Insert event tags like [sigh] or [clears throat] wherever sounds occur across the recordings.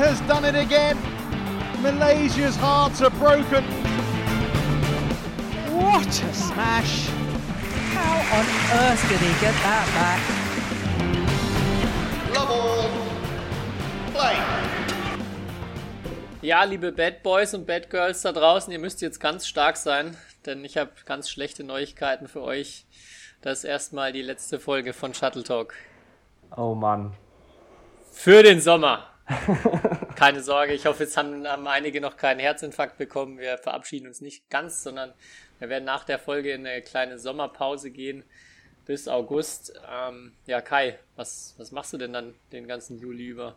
has done it again. Malaysia's hearts are broken. What a smash! How on earth did he get that back? Love all. Play. Ja, liebe Bad Boys und Bad Girls da draußen, ihr müsst jetzt ganz stark sein, denn ich habe ganz schlechte Neuigkeiten für euch. Das ist erstmal die letzte Folge von Shuttle Talk. Oh Mann. Für den Sommer. [laughs] Keine Sorge, ich hoffe, jetzt haben, haben einige noch keinen Herzinfarkt bekommen. Wir verabschieden uns nicht ganz, sondern wir werden nach der Folge in eine kleine Sommerpause gehen bis August. Ähm, ja, Kai, was, was machst du denn dann den ganzen Juli über?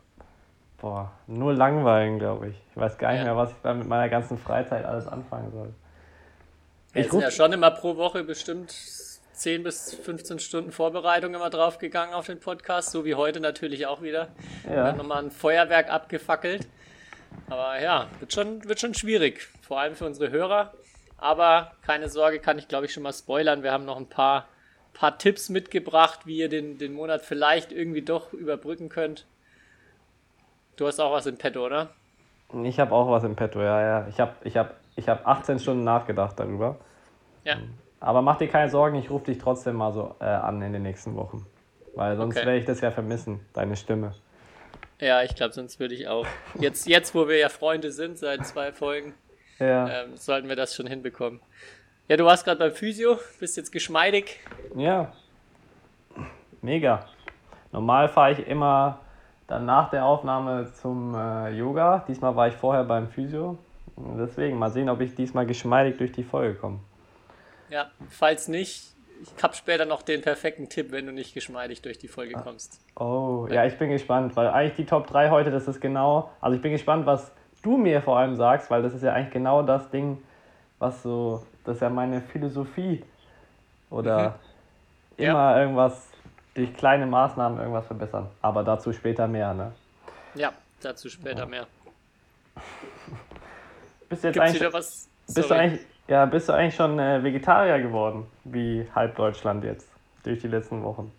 Boah, nur langweilen, glaube ich. Ich weiß gar nicht Ja. mehr, was ich da mit meiner ganzen Freizeit alles anfangen soll. Wir Ich sind ja schon immer pro Woche bestimmt 10 bis 15 Stunden Vorbereitung immer draufgegangen auf den Podcast, so wie heute natürlich auch wieder. Wir Ja. haben nochmal ein Feuerwerk abgefackelt. Aber ja, wird schon, wird schon schwierig, vor allem für unsere Hörer. Aber keine Sorge, kann ich glaube ich schon mal spoilern. Wir haben noch ein paar, paar Tipps mitgebracht, wie ihr den, den Monat vielleicht irgendwie doch überbrücken könnt. Du hast auch was in petto, oder? Ich habe auch was im Petto, ja, ja. Ich habe ich hab, ich hab 18 Stunden nachgedacht darüber. Ja. Aber mach dir keine Sorgen, ich rufe dich trotzdem mal so äh, an in den nächsten Wochen. Weil sonst Okay. werde ich das ja vermissen, deine Stimme. Ja, ich glaube, sonst würde ich auch. Jetzt, jetzt, wo wir ja Freunde sind, seit zwei Folgen, Ja. ähm, sollten wir das schon hinbekommen. Ja, du warst gerade beim Physio, bist jetzt geschmeidig. Ja. Mega. Normal fahre ich immer dann nach der Aufnahme zum äh, Yoga. Diesmal war ich vorher beim Physio. Deswegen mal sehen, ob ich diesmal geschmeidig durch die Folge komme. Ja, falls nicht, ich habe später noch den perfekten Tipp, wenn du nicht geschmeidig durch die Folge kommst. Oh, ja, ich bin gespannt, weil eigentlich die Top 3 heute, das ist genau, also ich bin gespannt, was du mir vor allem sagst, weil das ist ja eigentlich genau das Ding, was so, das ist ja meine Philosophie. Oder Ja. immer irgendwas durch kleine Maßnahmen irgendwas verbessern. Aber dazu später mehr, ne? Ja, dazu später mehr. [laughs] Bist du jetzt Gibt's eigentlich, was? bist du eigentlich, ja, bist du eigentlich schon äh, Vegetarier geworden, wie halb Deutschland jetzt, durch die letzten Wochen?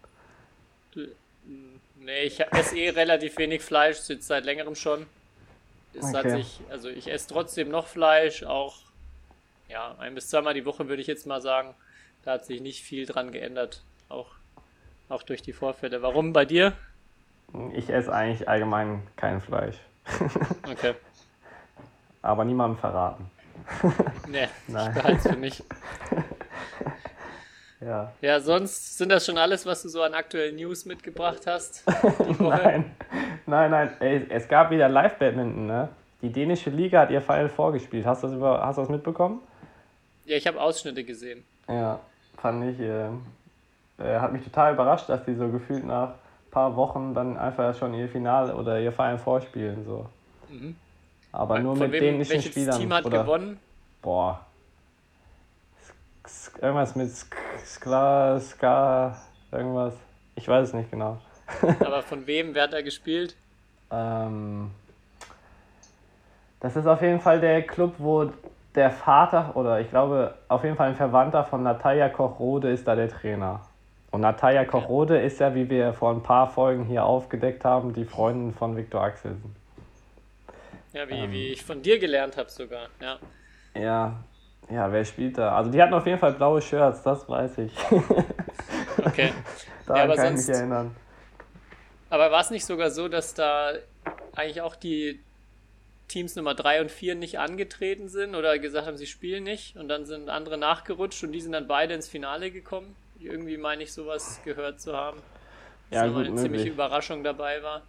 Nee, ich esse eh relativ wenig Fleisch, jetzt seit längerem schon. Es hat Okay. sich, also ich esse trotzdem noch Fleisch, auch ja, ein bis zweimal die Woche würde ich jetzt mal sagen. Da hat sich nicht viel dran geändert, auch, auch durch die Vorfälle. Warum bei dir? Ich esse eigentlich allgemein kein Fleisch, [laughs] Okay. aber niemandem verraten. [laughs] Nee, Nein. ich behalte es für mich. [laughs] Ja. Ja, sonst sind das schon alles, was du so an aktuellen News mitgebracht hast. [laughs] Nein, nein, nein. Ey, es gab wieder Live-Badminton, ne? Die dänische Liga hat ihr Final vorgespielt. Hast du das, über, hast du das mitbekommen? Ja, ich habe Ausschnitte gesehen. Ja, fand ich. Äh, äh, hat mich total überrascht, dass die so gefühlt nach ein paar Wochen dann einfach schon ihr Finale oder ihr Final vorspielen. So. Aber nur. Von mit wem, dänischen welches Spielern. Team hat oder, gewonnen? Boah. Sk- Irgendwas mit Sk- Skla, Ska, irgendwas. Ich weiß es nicht genau. [laughs] Aber von wem? Wer hat da gespielt? Ähm, das ist auf jeden Fall der Club, wo der Vater oder ich glaube auf jeden Fall ein Verwandter von Natalia Koch-Rode ist da der Trainer. Und Natalia Koch-Rode ist ja, wie wir vor ein paar Folgen hier aufgedeckt haben, die Freundin von Viktor Axelsen. Ja, wie, Ähm. wie ich von dir gelernt habe sogar. Ja. Ja, ja, wer spielt da? Also die hatten auf jeden Fall blaue Shirts, das weiß ich. [laughs] Okay. Daran Ja, aber kann ich mich sonst- erinnern. Aber war es nicht sogar so, dass da eigentlich auch die Teams Nummer 3 und 4 nicht angetreten sind oder gesagt haben, sie spielen nicht und dann sind andere nachgerutscht und die sind dann beide ins Finale gekommen? Irgendwie meine ich sowas gehört zu haben. Ja, dass da gut eine ziemliche möglich. Überraschung dabei war.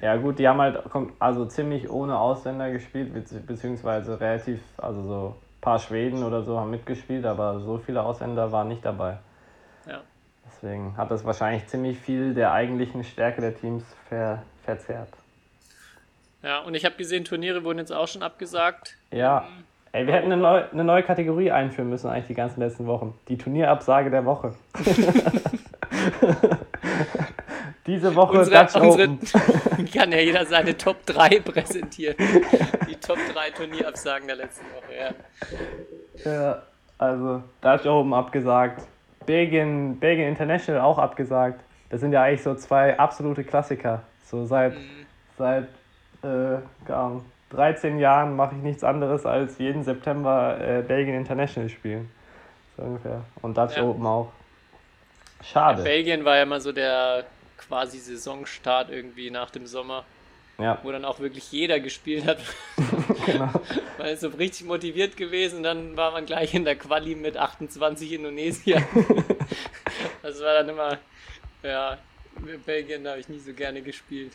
Ja gut, die haben halt also ziemlich ohne Ausländer gespielt, bezieh- beziehungsweise relativ, also so ein paar Schweden oder so haben mitgespielt, aber so viele Ausländer waren nicht dabei. Ja. Deswegen hat das wahrscheinlich ziemlich viel der eigentlichen Stärke der Teams ver verzerrt. Ja, und ich habe gesehen, Turniere wurden jetzt auch schon abgesagt. Ja, ey, wir hätten eine, neu, eine neue Kategorie einführen müssen eigentlich die ganzen letzten Wochen. Die Turnierabsage der Woche. [laughs] Diese Woche Unsere, Dutch unsere Open. [laughs] kann ja jeder seine Top 3 [laughs] präsentieren. Die Top 3 Turnierabsagen der letzten Woche, ja. Ja, also Dutch Open abgesagt, Belgien, Belgien International auch abgesagt. Das sind ja eigentlich so zwei absolute Klassiker. So seit, seit äh, keine Ahnung, 13 Jahren mache ich nichts anderes als jeden September äh, Belgien International spielen. So ungefähr. Und Dutch Ja. Open auch. Ja, Schade. Belgien war ja immer so der quasi Saisonstart irgendwie nach dem Sommer, Ja, wo dann auch wirklich jeder gespielt hat. [laughs] genau. [laughs] Man ist so richtig motiviert gewesen, dann war man gleich in der Quali mit 28 Indonesier. [laughs] das war dann immer, ja, Belgien da habe ich nie so gerne gespielt.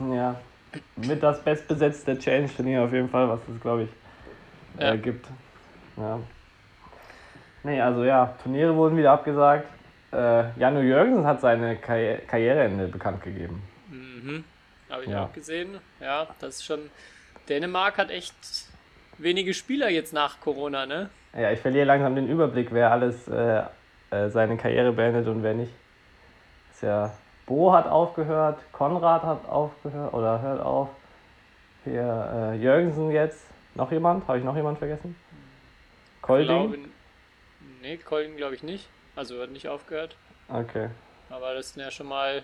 Ja. Mit das bestbesetzte Challenge-Turnier auf jeden Fall, was es, glaube ich, Ja. äh, gibt. Ja. Nee, also ja, Turniere wurden wieder abgesagt. Äh, Janu Jürgensen hat seine Karri Karriereende bekannt gegeben. Mhm. Habe ich Ja. auch gesehen. Ja, das ist schon. Dänemark hat echt wenige Spieler jetzt nach Corona, ne? Ja, ich verliere langsam den Überblick, wer alles äh, äh, seine Karriere beendet und wer nicht. Ist ja, Bo hat aufgehört, Konrad hat aufgehört oder hört auf. Hier äh, Jürgensen jetzt. Noch jemand? Habe ich noch jemand vergessen? Kolding? Glaube, nee, Colin glaube ich nicht. Also hat nicht aufgehört. Okay. Aber das sind ja schon mal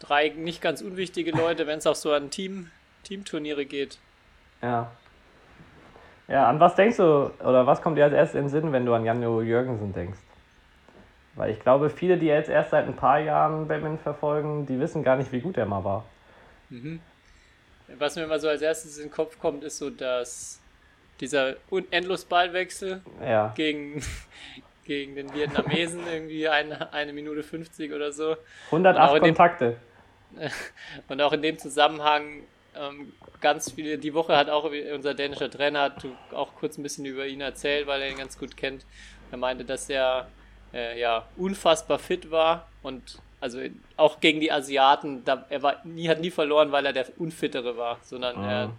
drei nicht ganz unwichtige Leute, wenn es auch so an Team, Teamturniere geht. Ja. Ja, an was denkst du oder was kommt dir als erstes in den Sinn, wenn du an Janjo Jürgensen denkst? Weil ich glaube, viele, die jetzt erst seit ein paar Jahren Badminton verfolgen, die wissen gar nicht, wie gut er mal war. Was mir immer so als erstes in den Kopf kommt, ist so, dass dieser Un- Endlosballwechsel Ja. gegen, gegen den Vietnamesen [laughs] irgendwie eine, eine Minute 50 oder so. 108 Aber dem- Kontakte. [laughs] Und auch in dem Zusammenhang ähm, ganz viele, die Woche hat auch unser dänischer Trainer hat auch kurz ein bisschen über ihn erzählt, weil er ihn ganz gut kennt. Er meinte, dass er äh, ja unfassbar fit war und also auch gegen die Asiaten, da, er war nie, hat nie verloren, weil er der Unfittere war, sondern er,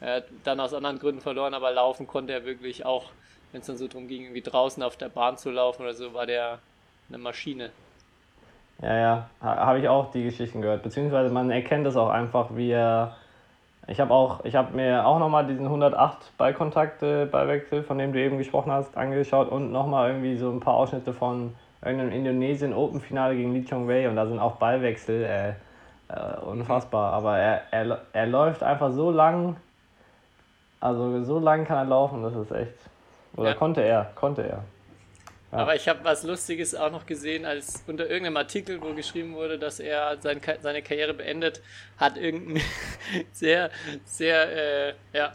er hat dann aus anderen Gründen verloren, aber laufen konnte er wirklich auch, wenn es dann so darum ging, irgendwie draußen auf der Bahn zu laufen oder so, war der eine Maschine. Ja, ja, ha- habe ich auch die Geschichten gehört. Beziehungsweise man erkennt es auch einfach, wie er. Ich habe auch, ich habe mir auch nochmal diesen 108 Ballkontakte Ballwechsel, von dem du eben gesprochen hast, angeschaut und nochmal irgendwie so ein paar Ausschnitte von irgendeinem Indonesien Open Finale gegen Lee Chong Wei und da sind auch Ballwechsel äh, äh, unfassbar. Aber er, er, er läuft einfach so lang, also so lang kann er laufen, das ist echt. Oder Ja. konnte er, konnte er. Ja. Aber ich habe was Lustiges auch noch gesehen, als unter irgendeinem Artikel, wo geschrieben wurde, dass er sein, seine Karriere beendet, hat irgendein [laughs] sehr, sehr, äh, ja,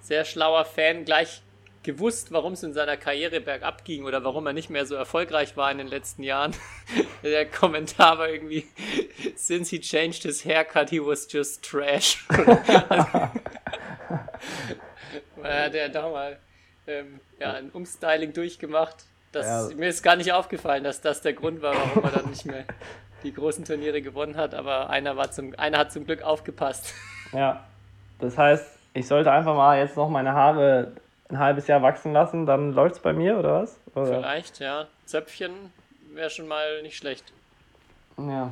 sehr schlauer Fan gleich gewusst, warum es in seiner Karriere bergab ging oder warum er nicht mehr so erfolgreich war in den letzten Jahren. [laughs] Der Kommentar war irgendwie, since he changed his haircut, he was just trash. [laughs] er hat ja doch mal ähm, ja, ein Umstyling durchgemacht. Das, Ja. Mir ist gar nicht aufgefallen, dass das der Grund war, warum er dann nicht mehr [laughs] die großen Turniere gewonnen hat, aber einer, war zum, einer hat zum Glück aufgepasst. Ja, das heißt, ich sollte einfach mal jetzt noch meine Haare ein halbes Jahr wachsen lassen, dann läuft's bei mir oder was? Oder? Vielleicht, ja. Zöpfchen wäre schon mal nicht schlecht. Ja.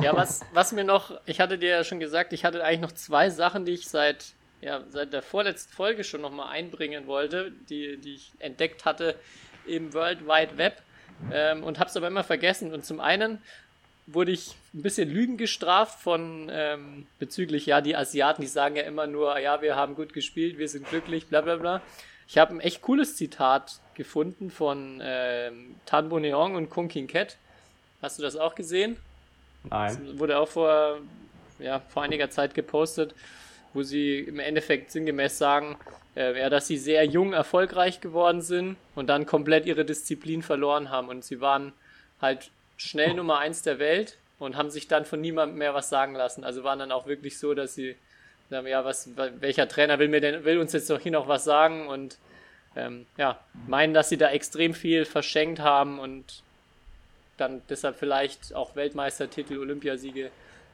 Ja, was, was mir noch, ich hatte dir ja schon gesagt, ich hatte eigentlich noch zwei Sachen, die ich seit, ja, seit der vorletzten Folge schon nochmal einbringen wollte, die, die ich entdeckt hatte im World Wide Web ähm, und habe es aber immer vergessen. Und zum einen wurde ich ein bisschen Lügen gestraft von ähm, bezüglich, ja, die Asiaten, die sagen ja immer nur, ja, wir haben gut gespielt, wir sind glücklich, bla bla bla. Ich habe ein echt cooles Zitat gefunden von ähm, Tan Boneong und Kung King Cat. Hast du das auch gesehen? Nein. wurde auch vor, ja, vor einiger Zeit gepostet, wo sie im Endeffekt sinngemäß sagen, äh, ja, dass sie sehr jung erfolgreich geworden sind und dann komplett ihre Disziplin verloren haben. Und sie waren halt schnell Nummer eins der Welt und haben sich dann von niemandem mehr was sagen lassen. Also waren dann auch wirklich so, dass sie sagen, ja, was, welcher Trainer will mir denn, will uns jetzt doch hier noch was sagen und ähm, ja, meinen, dass sie da extrem viel verschenkt haben und dann deshalb vielleicht auch Weltmeistertitel, Olympiasiege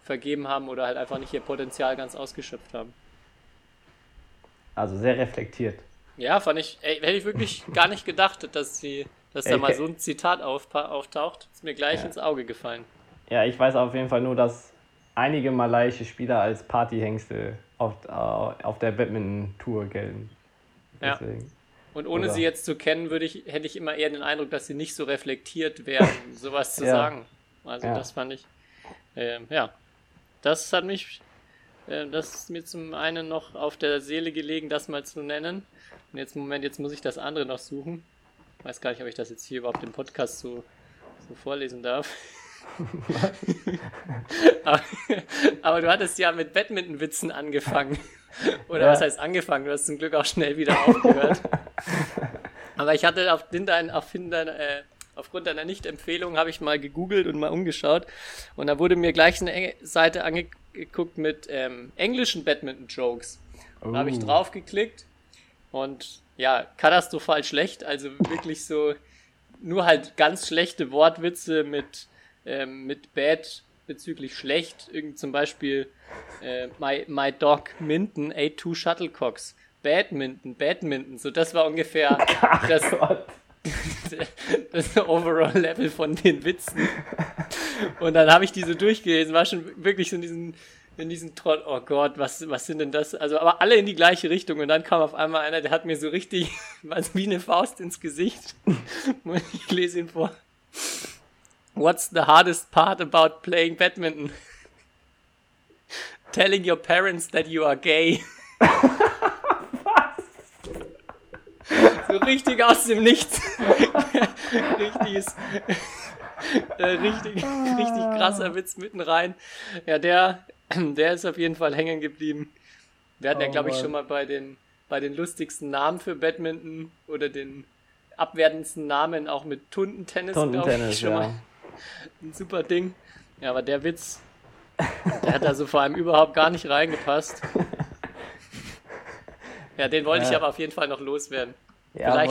vergeben haben oder halt einfach nicht ihr Potenzial ganz ausgeschöpft haben. Also sehr reflektiert. Ja, fand ich, ey, hätte ich wirklich [laughs] gar nicht gedacht, dass sie, dass da mal so ein Zitat aufpa- auftaucht. Ist mir gleich Ja. ins Auge gefallen. Ja, ich weiß auf jeden Fall nur, dass einige malaiische Spieler als Partyhengste auf, äh, auf der Badminton-Tour gelten. Ja. Deswegen. Und ohne Oder- sie jetzt zu kennen, würde ich, hätte ich immer eher den Eindruck, dass sie nicht so reflektiert wären, sowas zu [laughs] Ja. sagen. Also Ja. das fand ich, ähm, ja, das hat mich Äh, das ist mir zum einen noch auf der Seele gelegen, das mal zu nennen. Und jetzt, Moment, jetzt muss ich das andere noch suchen. Ich weiß gar nicht, ob ich das jetzt hier überhaupt im Podcast so, so vorlesen darf. [laughs] aber, aber, du hattest ja mit Badminton-Witzen angefangen. [laughs] Oder ja. was heißt angefangen? Du hast zum Glück auch schnell wieder aufgehört. [laughs] aber ich hatte auf, dein, auf dein, äh, aufgrund deiner Nicht-Empfehlung habe ich mal gegoogelt und mal umgeschaut. Und da wurde mir gleich eine Seite angeguckt mit ähm, englischen Badminton-Jokes. Oh. Da habe ich drauf geklickt und ja, katastrophal schlecht. Also wirklich so nur halt ganz schlechte Wortwitze mit ähm, mit Bad bezüglich schlecht. Irgend zum Beispiel äh, my, my Dog Minton ate two Shuttlecocks. Badminton, Badminton. So, das war ungefähr [laughs] Ach das, das Overall Level von den Witzen. Und dann habe ich diese durchgelesen, war schon wirklich so in diesen, in diesen Trott, oh Gott, was, was sind denn das? Also, aber alle in die gleiche Richtung. Und dann kam auf einmal einer, der hat mir so richtig, [laughs] was wie eine Faust ins Gesicht. [laughs] Ich lese ihn vor. What's the hardest part about playing badminton? Telling your parents that you are gay. Richtig aus dem Nichts. [laughs] Richtiges, äh, richtig, richtig krasser Witz mitten rein. Ja, der, der ist auf jeden Fall hängen geblieben. Wir hatten oh, ja, glaube ich, schon mal bei den, bei den lustigsten Namen für Badminton oder den abwertendsten Namen auch mit Tundentennis, Tundentennis ich, schon ja. mal ein super Ding. Ja, aber der Witz, der hat also vor allem überhaupt gar nicht reingepasst. [laughs] Ja, den wollte ja. ich aber auf jeden Fall noch loswerden. Ja, Vielleicht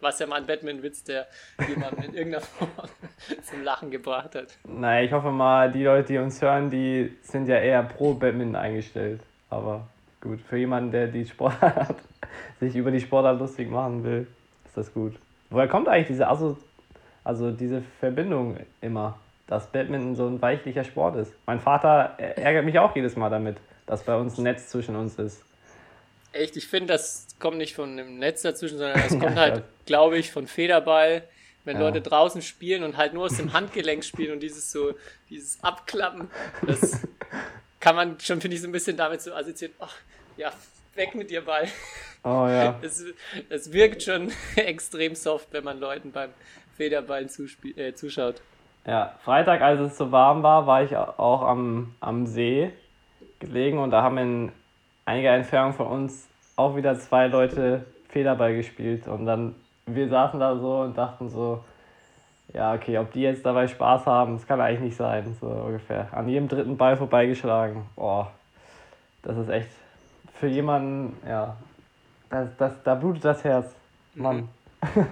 war es ja mal ein Batman-Witz, der jemanden in irgendeiner Form [laughs] zum Lachen gebracht hat. Naja, ich hoffe mal, die Leute, die uns hören, die sind ja eher pro Batman eingestellt. Aber gut, für jemanden, der die Sportart, [laughs] sich über die Sportart lustig machen will, ist das gut. Woher kommt eigentlich diese Asso also diese Verbindung immer, dass Badminton so ein weichlicher Sport ist. Mein Vater ärgert mich auch jedes Mal damit, dass bei uns ein Netz zwischen uns ist. Echt, ich finde, das kommt nicht von einem Netz dazwischen, sondern das [laughs] kommt halt, glaube ich, von Federball. Wenn ja. Leute draußen spielen und halt nur aus dem Handgelenk spielen und dieses so, dieses Abklappen, das [laughs] kann man schon, finde ich, so ein bisschen damit so assoziieren, ach, ja, weg mit dir Ball. Oh ja. [laughs] Es, es wirkt schon extrem soft, wenn man Leuten beim Federball äh, zuschaut. Ja, Freitag, als es so warm war, war ich auch am, am See gelegen und da haben in einiger Entfernung von uns auch wieder zwei Leute Federball gespielt und dann, wir saßen da so und dachten so, ja, okay, ob die jetzt dabei Spaß haben, das kann eigentlich nicht sein, so ungefähr. An jedem dritten Ball vorbeigeschlagen. Boah, das ist echt für jemanden, ja, das, das, da blutet das Herz. Mann. Mhm.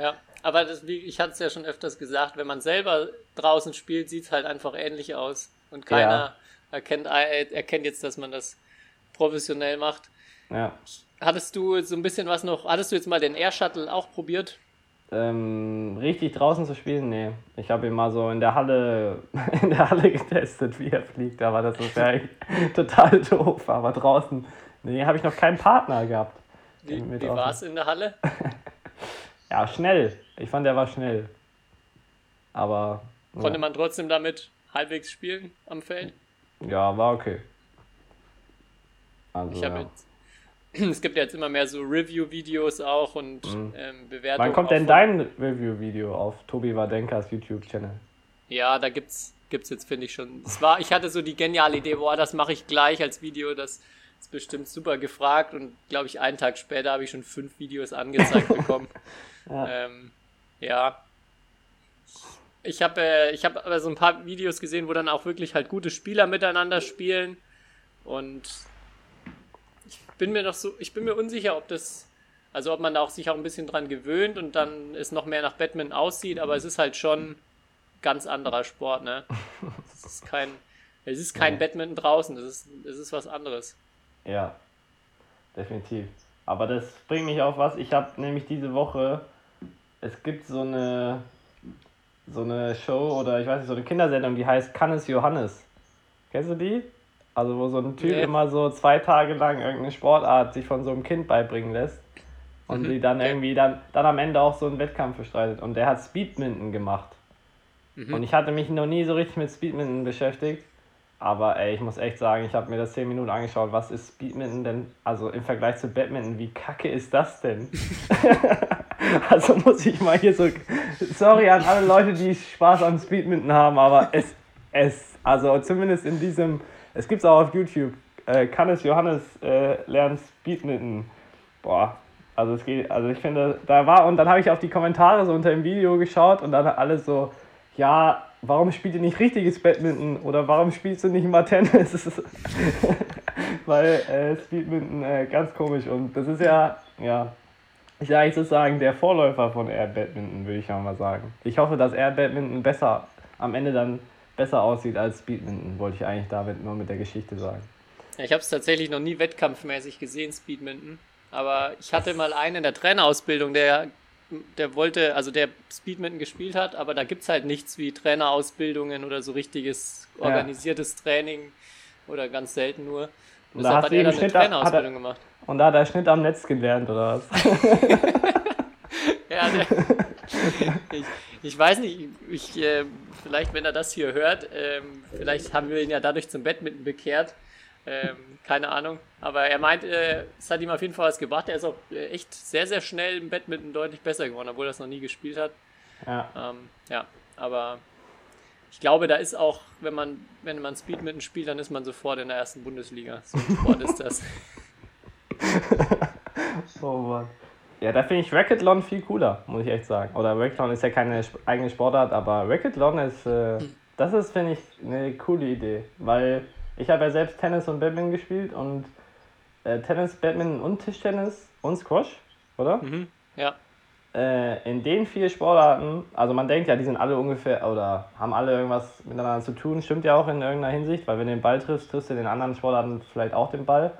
ja, aber das, wie, ich hatte es ja schon öfters gesagt, wenn man selber draußen spielt, sieht es halt einfach ähnlich aus. Und keiner ja. erkennt, erkennt jetzt, dass man das professionell macht. Ja. Hattest du so ein bisschen was noch, hattest du jetzt mal den Air Shuttle auch probiert? Ähm, richtig draußen zu spielen? Nee. Ich habe ihn mal so in der Halle [laughs] in der Halle getestet, wie er fliegt, aber das ist ja [laughs] total doof. Aber draußen, nee, habe ich noch keinen Partner gehabt. Wie, wie war es in der Halle? [laughs] ja, schnell. Ich fand, der war schnell. Aber. Konnte ja. man trotzdem damit halbwegs spielen am Feld? Ja, war okay. Also, ich habe ja. jetzt. [clears throat] Es gibt ja jetzt immer mehr so Review-Videos auch und mhm. ähm, Bewertungen. Wann kommt denn dein Review-Video auf Tobi Wadenkas YouTube-Channel? Ja, da gibt's, gibt's jetzt, finde ich schon. Es war, ich hatte so die geniale Idee, boah, das mache ich gleich als Video, das ist bestimmt super gefragt und glaube ich, einen Tag später habe ich schon fünf Videos angezeigt [laughs] bekommen. ja. Ähm, ja. Ich habe äh, ich hab aber so ein paar Videos gesehen, wo dann auch wirklich halt gute Spieler miteinander spielen. Und bin mir noch so, ich bin mir unsicher, ob das, also ob man da auch sich auch ein bisschen dran gewöhnt und dann es noch mehr nach Batman aussieht, aber es ist halt schon ganz anderer Sport, ne? [laughs] Es ist kein, es ist kein ja. Badminton draußen, es ist, es ist was anderes. Ja, definitiv. Aber das bringt mich auf was. Ich habe nämlich diese Woche es gibt so eine, so eine Show oder ich weiß nicht, so eine Kindersendung, die heißt Kann es Johannes. Kennst du die? Also wo so ein Typ nee. immer so zwei Tage lang irgendeine Sportart sich von so einem Kind beibringen lässt und mhm. die dann irgendwie dann, dann am Ende auch so einen Wettkampf bestreitet. Und der hat Speedminton gemacht. Mhm. Und ich hatte mich noch nie so richtig mit Speedminton beschäftigt. Aber ey, ich muss echt sagen, ich habe mir das 10 Minuten angeschaut. Was ist Speedminton denn? Also im Vergleich zu Badminton, wie kacke ist das denn? [laughs] [laughs] also muss ich mal hier so. Sorry an alle Leute, die Spaß am Speedminton haben, aber es, es, also zumindest in diesem, es gibt es auch auf YouTube. Äh, kann es Johannes äh, lernen Speedminton? Boah, also es geht, also ich finde, da war, und dann habe ich auf die Kommentare so unter dem Video geschaut und dann alle so, ja, warum spielt ihr nicht richtiges Badminton oder warum spielst du nicht mal Tennis? [laughs] Weil äh, Speedminton äh, ganz komisch und das ist ja, ja, ich eigentlich sozusagen der Vorläufer von Air Badminton, würde ich mal sagen. Ich hoffe, dass Air Badminton besser, am Ende dann besser aussieht als Speedminton, wollte ich eigentlich damit nur mit der Geschichte sagen. Ja, ich habe es tatsächlich noch nie wettkampfmäßig gesehen, Speedminton. Aber ich hatte mal einen in der Trainerausbildung, der, der wollte, also der Speedminton gespielt hat, aber da gibt es halt nichts wie Trainerausbildungen oder so richtiges organisiertes ja. Training oder ganz selten nur. Und deshalb hat er dann eine Trainerausbildung er, gemacht. Und da hat er Schnitt am Netz gelernt, oder was? [laughs] ja, der, [laughs] [laughs] ich, ich, weiß nicht, ich, äh, vielleicht, wenn er das hier hört, ähm, vielleicht haben wir ihn ja dadurch zum Badminton bekehrt. Ähm, keine Ahnung. Aber er meint, äh, es hat ihm auf jeden Fall was gebracht. Er ist auch äh, echt sehr, sehr schnell im Badminton deutlich besser geworden, obwohl er es noch nie gespielt hat. Ja. Ähm, ja, aber ich glaube, da ist auch, wenn man, wenn man Speedmitten spielt, dann ist man sofort in der ersten Bundesliga. So ein Sport ist das. [laughs] oh Mann. Ja, da finde ich Racketlon viel cooler, muss ich echt sagen. Oder Racketlon ist ja keine eigene Sportart, aber Racketlon ist, äh, das ist, finde ich, eine coole Idee. Weil ich habe ja selbst Tennis und Badminton gespielt und äh, Tennis, Badminton und Tischtennis und Squash, oder? Mhm, ja. Äh, in den vier Sportarten, also man denkt ja, die sind alle ungefähr oder haben alle irgendwas miteinander zu tun, stimmt ja auch in irgendeiner Hinsicht, weil wenn du den Ball triffst, triffst du in den anderen Sportarten vielleicht auch den Ball.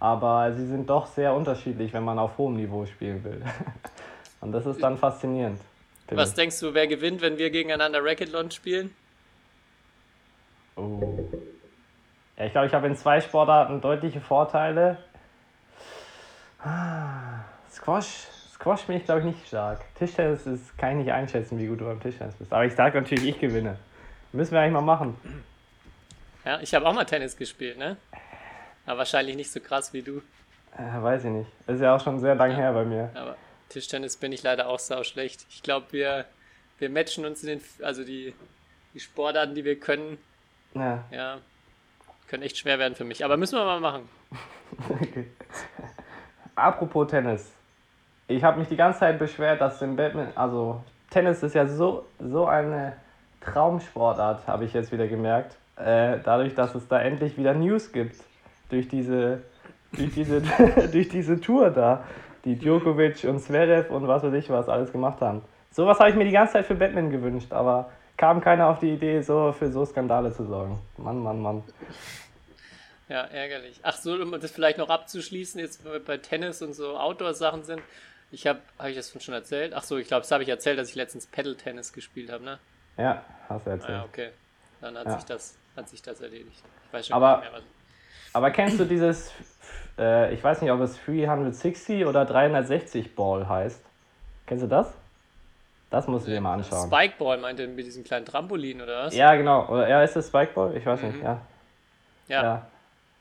Aber sie sind doch sehr unterschiedlich, wenn man auf hohem Niveau spielen will. [laughs] Und das ist dann faszinierend. Was ich. denkst du, wer gewinnt, wenn wir gegeneinander Racketlon spielen? Oh. Ja, ich glaube, ich habe in zwei Sportarten deutliche Vorteile. Ah, Squash. Squash bin ich, glaube ich, nicht stark. Tischtennis ist, kann ich nicht einschätzen, wie gut du beim Tischtennis bist. Aber ich sage natürlich, ich gewinne. Müssen wir eigentlich mal machen. Ja, ich habe auch mal Tennis gespielt, ne? Aber wahrscheinlich nicht so krass wie du. Äh, weiß ich nicht. Ist ja auch schon sehr lang ja, her bei mir. Aber Tischtennis bin ich leider auch sau schlecht. Ich glaube, wir, wir matchen uns in den, also die, die Sportarten, die wir können. Ja. Ja. Können echt schwer werden für mich. Aber müssen wir mal machen. [laughs] okay. Apropos Tennis. Ich habe mich die ganze Zeit beschwert, dass im Badminton, also Tennis ist ja so, so eine Traumsportart, habe ich jetzt wieder gemerkt. Äh, dadurch, dass es da endlich wieder News gibt durch diese, durch diese, [laughs] durch diese Tour da, die Djokovic und Zverev und was weiß ich was alles gemacht haben. Sowas habe ich mir die ganze Zeit für Batman gewünscht, aber kam keiner auf die Idee, so für so Skandale zu sorgen. Mann, Mann, Mann. Ja, ärgerlich. Ach so, um das vielleicht noch abzuschließen, jetzt bei Tennis und so Outdoor-Sachen sind. Ich habe, habe ich das schon erzählt? Ach so, ich glaube, das habe ich erzählt, dass ich letztens Paddle-Tennis gespielt habe, ne? Ja, hast du erzählt. Ah, ja, okay. Dann hat, ja. sich das, hat sich das erledigt. Ich weiß schon aber, nicht mehr, was. Aber kennst du dieses, äh, ich weiß nicht, ob es 360 oder 360 Ball heißt? Kennst du das? Das musst du dir mal anschauen. Spikeball meinte mit diesem kleinen Trampolin, oder was? Ja, genau. Oder ja, ist das Spikeball? Ich weiß mhm. nicht, ja. ja. ja.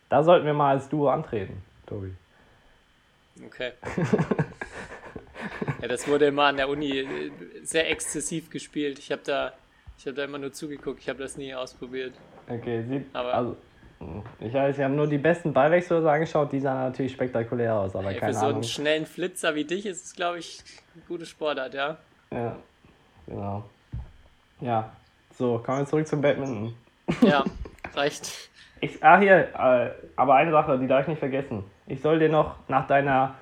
Da sollten wir mal als Duo antreten, Tobi. Okay. ja, das wurde immer an der Uni äh, sehr exzessiv gespielt. Ich habe da, hab da immer nur zugeguckt. Ich habe das nie ausprobiert. Okay, sieht, aber also, ich weiß, wir haben nur die besten Ballwechsel angeschaut, die sahen natürlich spektakulär aus, aber ey, keine Für so einen schnellen Flitzer wie dich ist es, glaube ich, eine gute Sportart, ja. Ja, genau. Ja, so, kommen wir zurück zum Badminton. Ja, [laughs] reicht. Ich, ah, hier, äh, aber eine Sache, die darf ich nicht vergessen. Ich soll dir noch nach deiner,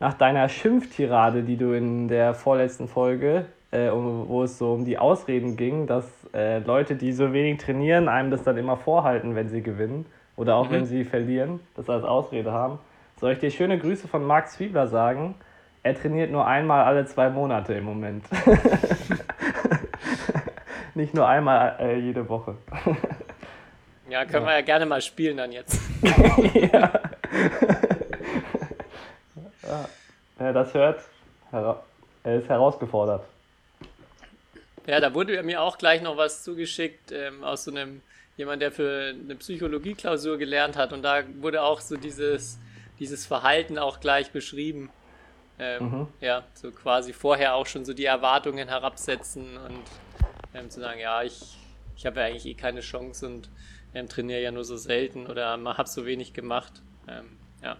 nach deiner Schimpftirade, die du in der vorletzten Folge, äh, wo es so um die Ausreden ging, dass äh, Leute, die so wenig trainieren, einem das dann immer vorhalten, wenn sie gewinnen oder auch mhm. wenn sie verlieren, das als Ausrede haben, soll ich dir schöne Grüße von Marc Zwiebler sagen. Er trainiert nur einmal alle zwei Monate im Moment. [laughs] Nicht nur einmal äh, jede Woche. Ja, können ja. wir ja gerne mal spielen dann jetzt. [laughs] ja. Wer das hört, er ist herausgefordert. Ja, da wurde mir auch gleich noch was zugeschickt ähm, aus so einem jemand, der für eine Psychologieklausur gelernt hat und da wurde auch so dieses, dieses Verhalten auch gleich beschrieben. Ähm, Mhm. Ja, so quasi vorher auch schon so die Erwartungen herabsetzen und ähm, zu sagen, ja, ich, ich habe ja eigentlich eh keine Chance und ähm, trainiere ja nur so selten oder habe so wenig gemacht. Ähm, ja,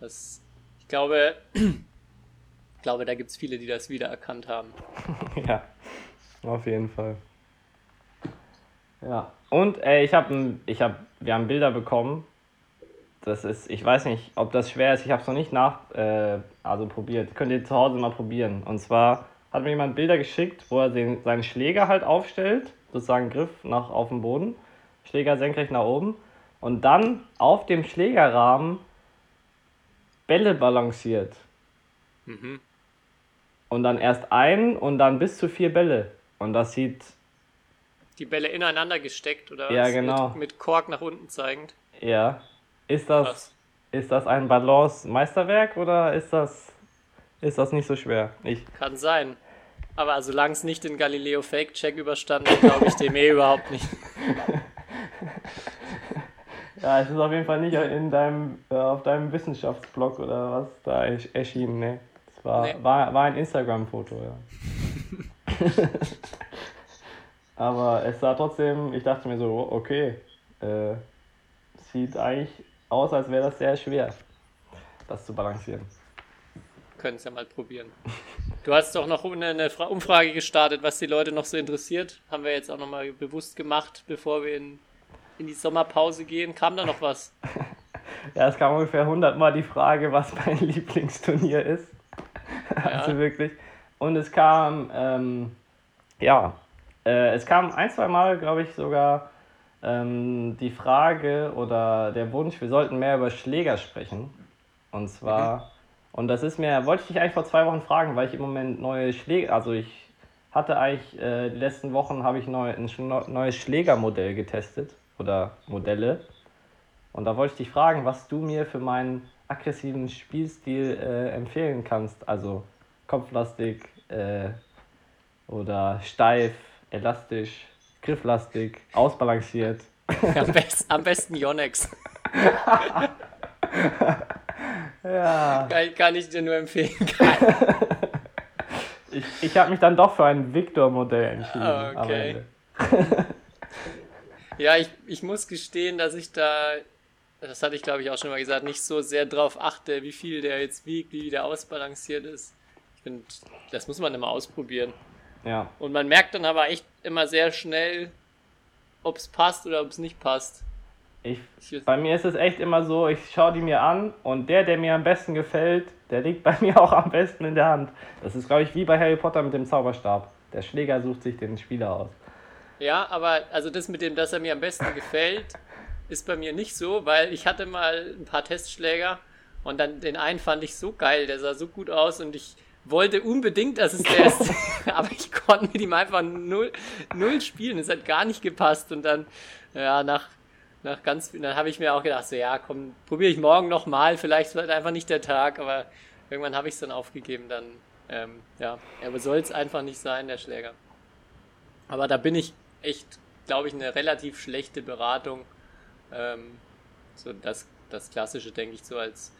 das, ich glaube, [clears throat] ich glaube, da gibt es viele, die das wiedererkannt haben. [laughs] Ja, auf jeden Fall. Ja. Und ey, ich habe ich hab, wir haben Bilder bekommen. Das ist, ich weiß nicht, ob das schwer ist. Ich habe es noch nicht nach, äh, also probiert. Könnt ihr zu Hause mal probieren. Und zwar hat mir jemand Bilder geschickt, wo er den, seinen Schläger halt aufstellt, sozusagen Griff nach auf den Boden, Schläger senkrecht nach oben und dann auf dem Schlägerrahmen Bälle balanciert. Mhm. Und dann erst ein und dann bis zu vier Bälle. Und das sieht, Die Bälle ineinander gesteckt oder Ja, genau. mit, mit Kork nach unten zeigend. ja. Ist das, Krass. ist das ein Balance-Meisterwerk oder ist das, ist das nicht so schwer? Ich, Kann sein. Aber solange es nicht den Galileo Fake-Check überstanden hat, glaube ich dem eh überhaupt nicht. [laughs] ja, es ist auf jeden Fall nicht in deinem, äh, auf deinem Wissenschaftsblog oder was da ersch- erschienen, ne? War, Nee. war, war ein Instagram-Foto, ja. [laughs] Aber es sah trotzdem, ich dachte mir so, okay, äh, sieht eigentlich aus, als wäre das sehr schwer, das zu balancieren. Können es ja mal probieren. Du hast doch noch eine, eine Fra- Umfrage gestartet, was die Leute noch so interessiert. Haben wir jetzt auch nochmal bewusst gemacht, bevor wir in, in die Sommerpause gehen. Kam da noch was? [laughs] Ja, es kam ungefähr 100 Mal die Frage, was mein [laughs] Lieblingsturnier ist. [laughs] Also wirklich. Und es kam, ähm, ja, äh, es kam ein, zwei Mal, glaube ich, sogar ähm, die Frage oder der Wunsch, wir sollten mehr über Schläger sprechen. Und zwar, und das ist mir, wollte ich dich eigentlich vor zwei Wochen fragen, weil ich im Moment neue Schläger, also ich hatte eigentlich, äh, die letzten Wochen habe ich neu, ein neues Schlägermodell getestet oder Modelle. Und da wollte ich dich fragen, was du mir für meinen aggressiven Spielstil äh, empfehlen kannst. Also kopflastig äh, oder steif, elastisch, grifflastig, ausbalanciert. [laughs] Am, best, am besten Yonex. [laughs] Ja. Kann, kann ich dir nur empfehlen. [laughs] Ich, ich habe mich dann doch für ein Victor-Modell entschieden. Ah, okay. Ja, ich, ich muss gestehen, dass ich da, das hatte ich glaube ich auch schon mal gesagt, nicht so sehr drauf achte, wie viel der jetzt wiegt, wie der ausbalanciert ist. Ich finde, das muss man immer ausprobieren. Ja. Und man merkt dann aber echt immer sehr schnell, ob es passt oder ob es nicht passt. Ich, bei mir ist es echt immer so, ich schaue die mir an und der, der mir am besten gefällt, der liegt [laughs] bei mir auch am besten in der Hand. Das ist, glaube ich, wie bei Harry Potter mit dem Zauberstab. Der Schläger sucht sich den Spieler aus. Ja, aber also das mit dem, dass er mir am besten gefällt, ist bei mir nicht so, weil ich hatte mal ein paar Testschläger und dann den einen fand ich so geil, der sah so gut aus und ich wollte unbedingt, dass es der ist, [laughs] [laughs] aber ich konnte mit ihm einfach null, null spielen, es hat gar nicht gepasst und dann, ja, nach, nach ganz, dann habe ich mir auch gedacht, so ja, komm, probiere ich morgen nochmal, vielleicht wird einfach nicht der Tag, aber irgendwann habe ich es dann aufgegeben, dann, ähm, ja, aber soll es einfach nicht sein, der Schläger. Aber da bin ich echt, glaube ich, eine relativ schlechte Beratung. Ähm, so das, das Klassische, denke ich, so als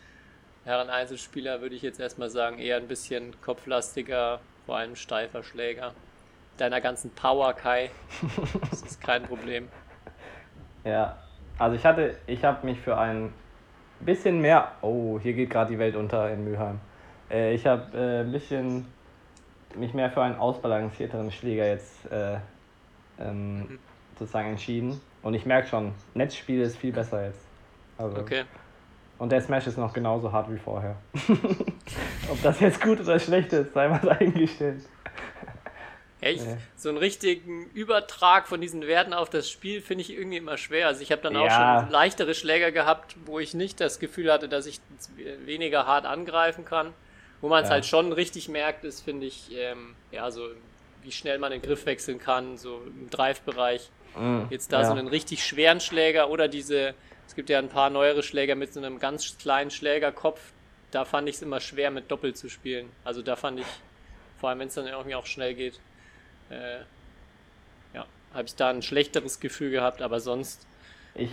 Herren-Einzelspieler würde ich jetzt erstmal sagen, eher ein bisschen kopflastiger, vor allem steifer Schläger. Deiner ganzen Power, Kai, das ist kein Problem. [laughs] Ja, also ich hatte, ich habe mich für ein bisschen mehr, oh, hier geht gerade die Welt unter in Mülheim. Äh, ich habe äh, ein bisschen mich mehr für einen ausbalancierteren Schläger jetzt äh, ähm, sozusagen entschieden. Und ich merke schon, Netzspiel ist viel besser jetzt. Also, Okay. Und der Smash ist noch genauso hart wie vorher. [laughs] Ob das jetzt gut oder schlecht ist, sei mal [laughs] dahingestellt. Echt? Nee. So einen richtigen Übertrag von diesen Werten auf das Spiel finde ich irgendwie immer schwer. Also ich habe dann auch Ja. schon leichtere Schläger gehabt, wo ich nicht das Gefühl hatte, dass ich weniger hart angreifen kann. Wo man es Ja. halt schon richtig merkt, ist, finde ich, ähm, ja, so wie schnell man den Griff wechseln kann, so im Drive-Bereich. Mm, Jetzt da ja. so einen richtig schweren Schläger oder diese, es gibt ja ein paar neuere Schläger mit so einem ganz kleinen Schlägerkopf. Da fand ich es immer schwer mit Doppel zu spielen. Also da fand ich, vor allem wenn es dann irgendwie auch schnell geht, äh, ja, habe ich da ein schlechteres Gefühl gehabt, aber sonst. Ich,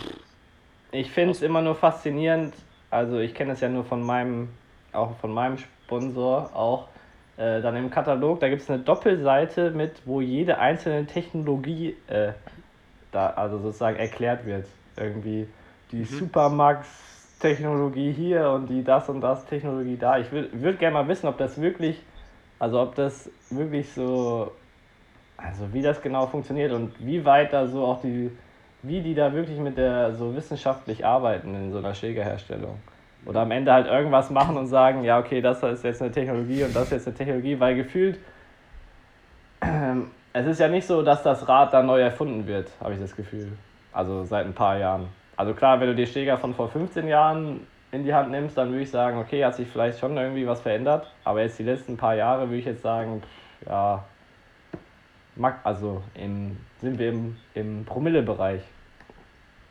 ich finde es immer nur faszinierend, also ich kenne es ja nur von meinem, auch von meinem Sponsor auch, äh, dann im Katalog, da gibt es eine Doppelseite mit, wo jede einzelne Technologie äh, da, also sozusagen erklärt wird. Irgendwie die Supermax-Technologie hier und die das und das Technologie da. Ich würde würd gerne mal wissen, ob das wirklich, also ob das wirklich so, also wie das genau funktioniert und wie weit da so auch die, wie die da wirklich mit der so wissenschaftlich arbeiten in so einer Schlägerherstellung. Oder am Ende halt irgendwas machen und sagen, ja, okay, das ist jetzt eine Technologie und das ist jetzt eine Technologie, weil gefühlt, [clears throat] ähm, es ist ja nicht so, dass das Rad da neu erfunden wird, habe ich das Gefühl. Also seit ein paar Jahren. Also klar, wenn du die Schläger von vor 15 Jahren in die Hand nimmst, dann würde ich sagen, okay, hat sich vielleicht schon irgendwie was verändert. Aber jetzt die letzten paar Jahre würde ich jetzt sagen, ja, also im, sind wir im, im Promille-Bereich,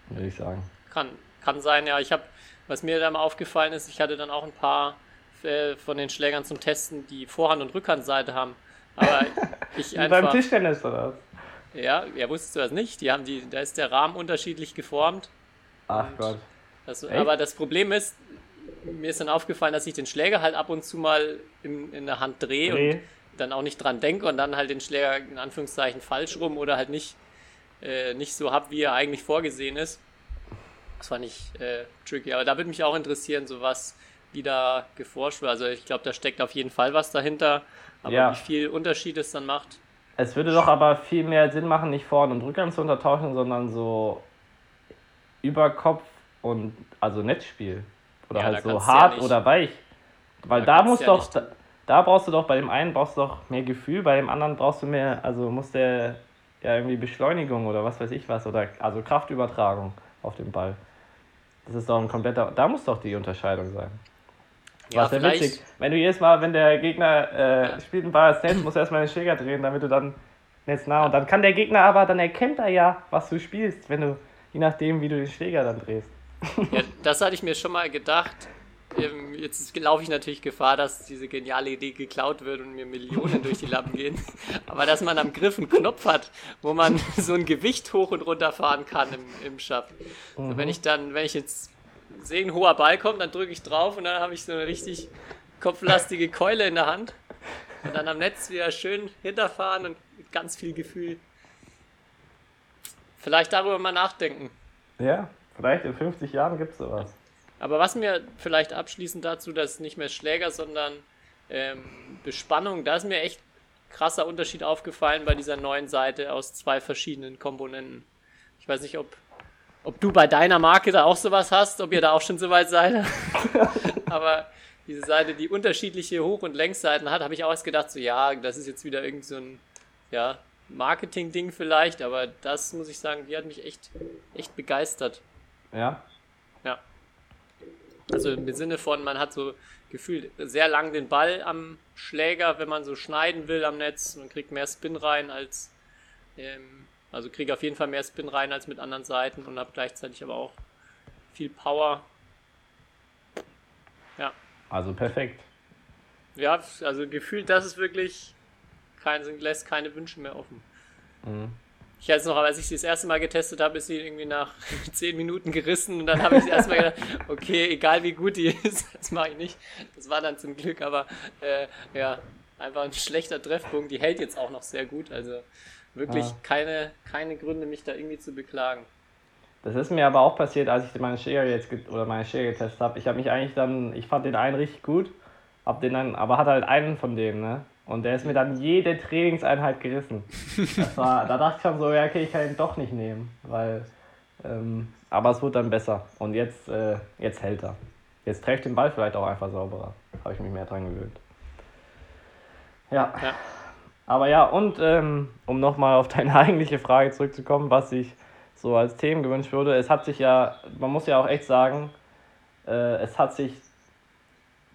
würde ich sagen. Kann, kann sein, ja. Ich habe, was mir dann aufgefallen ist, ich hatte dann auch ein paar äh, von den Schlägern zum Testen, die Vorhand- und Rückhandseite haben. Aber [laughs] ich einfach. beim Tischtennis oder was? Ja, ja, wusstest du das nicht? Die haben die, da ist der Rahmen unterschiedlich geformt. Ach Gott. Das, aber das Problem ist, mir ist dann aufgefallen, dass ich den Schläger halt ab und zu mal in, in der Hand drehe Dreh. und dann auch nicht dran denke und dann halt den Schläger in Anführungszeichen falsch rum oder halt nicht, äh, nicht so hab, wie er eigentlich vorgesehen ist. Das fand ich äh, tricky. Aber da würde mich auch interessieren, so was, wie da geforscht wird. Also ich glaube, da steckt auf jeden Fall was dahinter. Aber Ja. wie viel Unterschied es dann macht, Es würde doch aber viel mehr Sinn machen, nicht Vorhand und Rückhand zu untertauschen, sondern so Überkopf und also Netzspiel. Oder Ja, halt so ja hart nicht- oder weich. Weil Da da, muss ja doch, da, da brauchst du doch bei dem einen brauchst du doch mehr Gefühl, bei dem anderen brauchst du mehr, also muss der ja irgendwie Beschleunigung oder was weiß ich was, oder also Kraftübertragung auf den Ball. Das ist doch ein kompletter, da muss doch die Unterscheidung sein. Ja, Was ja vielleicht- witzig. Wenn du jedes Mal, wenn der Gegner äh, spielt einen Ball als Netz, musst du erstmal den Schläger drehen, damit du dann Netz nah. Und dann kann der Gegner aber, dann erkennt er ja, was du spielst, wenn du, je nachdem, wie du den Schläger dann drehst. [laughs] Ja, das hatte ich mir schon mal gedacht. Ähm, Jetzt laufe ich natürlich Gefahr, dass diese geniale Idee geklaut wird und mir Millionen durch die Lappen gehen. [laughs] Aber dass man am Griff einen Knopf hat, wo man [laughs] so ein Gewicht hoch und runter fahren kann im, im Schaft. So, wenn ich dann, wenn ich jetzt sehe, ein hoher Ball kommt, dann drücke ich drauf und dann habe ich so eine richtig kopflastige Keule in der Hand. Und dann am Netz wieder schön hinterfahren und mit ganz viel Gefühl. Vielleicht darüber mal nachdenken. Ja, vielleicht in 50 Jahren gibt es sowas. Aber was mir vielleicht abschließend dazu, dass nicht mehr Schläger, sondern ähm, Bespannung, da ist mir echt krasser Unterschied aufgefallen bei dieser neuen Seite aus zwei verschiedenen Komponenten. Ich weiß nicht, ob, ob du bei deiner Marke da auch sowas hast, ob ihr da auch schon so weit seid. [laughs] Aber diese Seite, die unterschiedliche Hoch- und Längsseiten hat, habe ich auch erst gedacht, so ja, das ist jetzt wieder irgend so ein ja, Marketing-Ding vielleicht, aber das muss ich sagen, die hat mich echt, echt begeistert. Ja, Ja. Also im Sinne von, man hat so gefühlt sehr lang den Ball am Schläger, wenn man so schneiden will am Netz. Man kriegt mehr Spin rein als, ähm, also kriege auf jeden Fall mehr Spin rein als mit anderen Seiten und habe gleichzeitig aber auch viel Power. Ja, also perfekt. ja, also gefühlt, das ist wirklich kein, lässt keine Wünsche mehr offen. Mhm. Ich weiß noch, als ich sie das erste Mal getestet habe, ist sie irgendwie nach [laughs] 10 Minuten gerissen und dann habe ich erstmal gedacht, [laughs] okay, egal wie gut die ist, [laughs] das mache ich nicht. Das war dann zum Glück, aber äh, ja, einfach ein schlechter Treffpunkt. Die hält jetzt auch noch sehr gut, also wirklich Ja. keine, keine Gründe, mich da irgendwie zu beklagen. Das ist mir aber auch passiert, als ich meine Schläger jetzt oder meine Schläger getestet habe. Ich habe mich eigentlich dann, ich fand den einen richtig gut, hab den dann, aber hatte halt einen von denen, ne? Und der ist mir dann jede Trainingseinheit gerissen. Das war, da dachte ich schon so, ja, okay, ich kann ihn doch nicht nehmen, weil, ähm, aber es wurde dann besser. Und jetzt, äh, jetzt hält er. Jetzt treffe ich den Ball vielleicht auch einfach sauberer. Habe ich mich mehr dran gewöhnt. Ja. Ja. Aber ja, und ähm, um nochmal auf deine [laughs] eigentliche Frage zurückzukommen, was ich so als Themen gewünscht wurde, es hat sich ja, man muss ja auch echt sagen, äh, es hat sich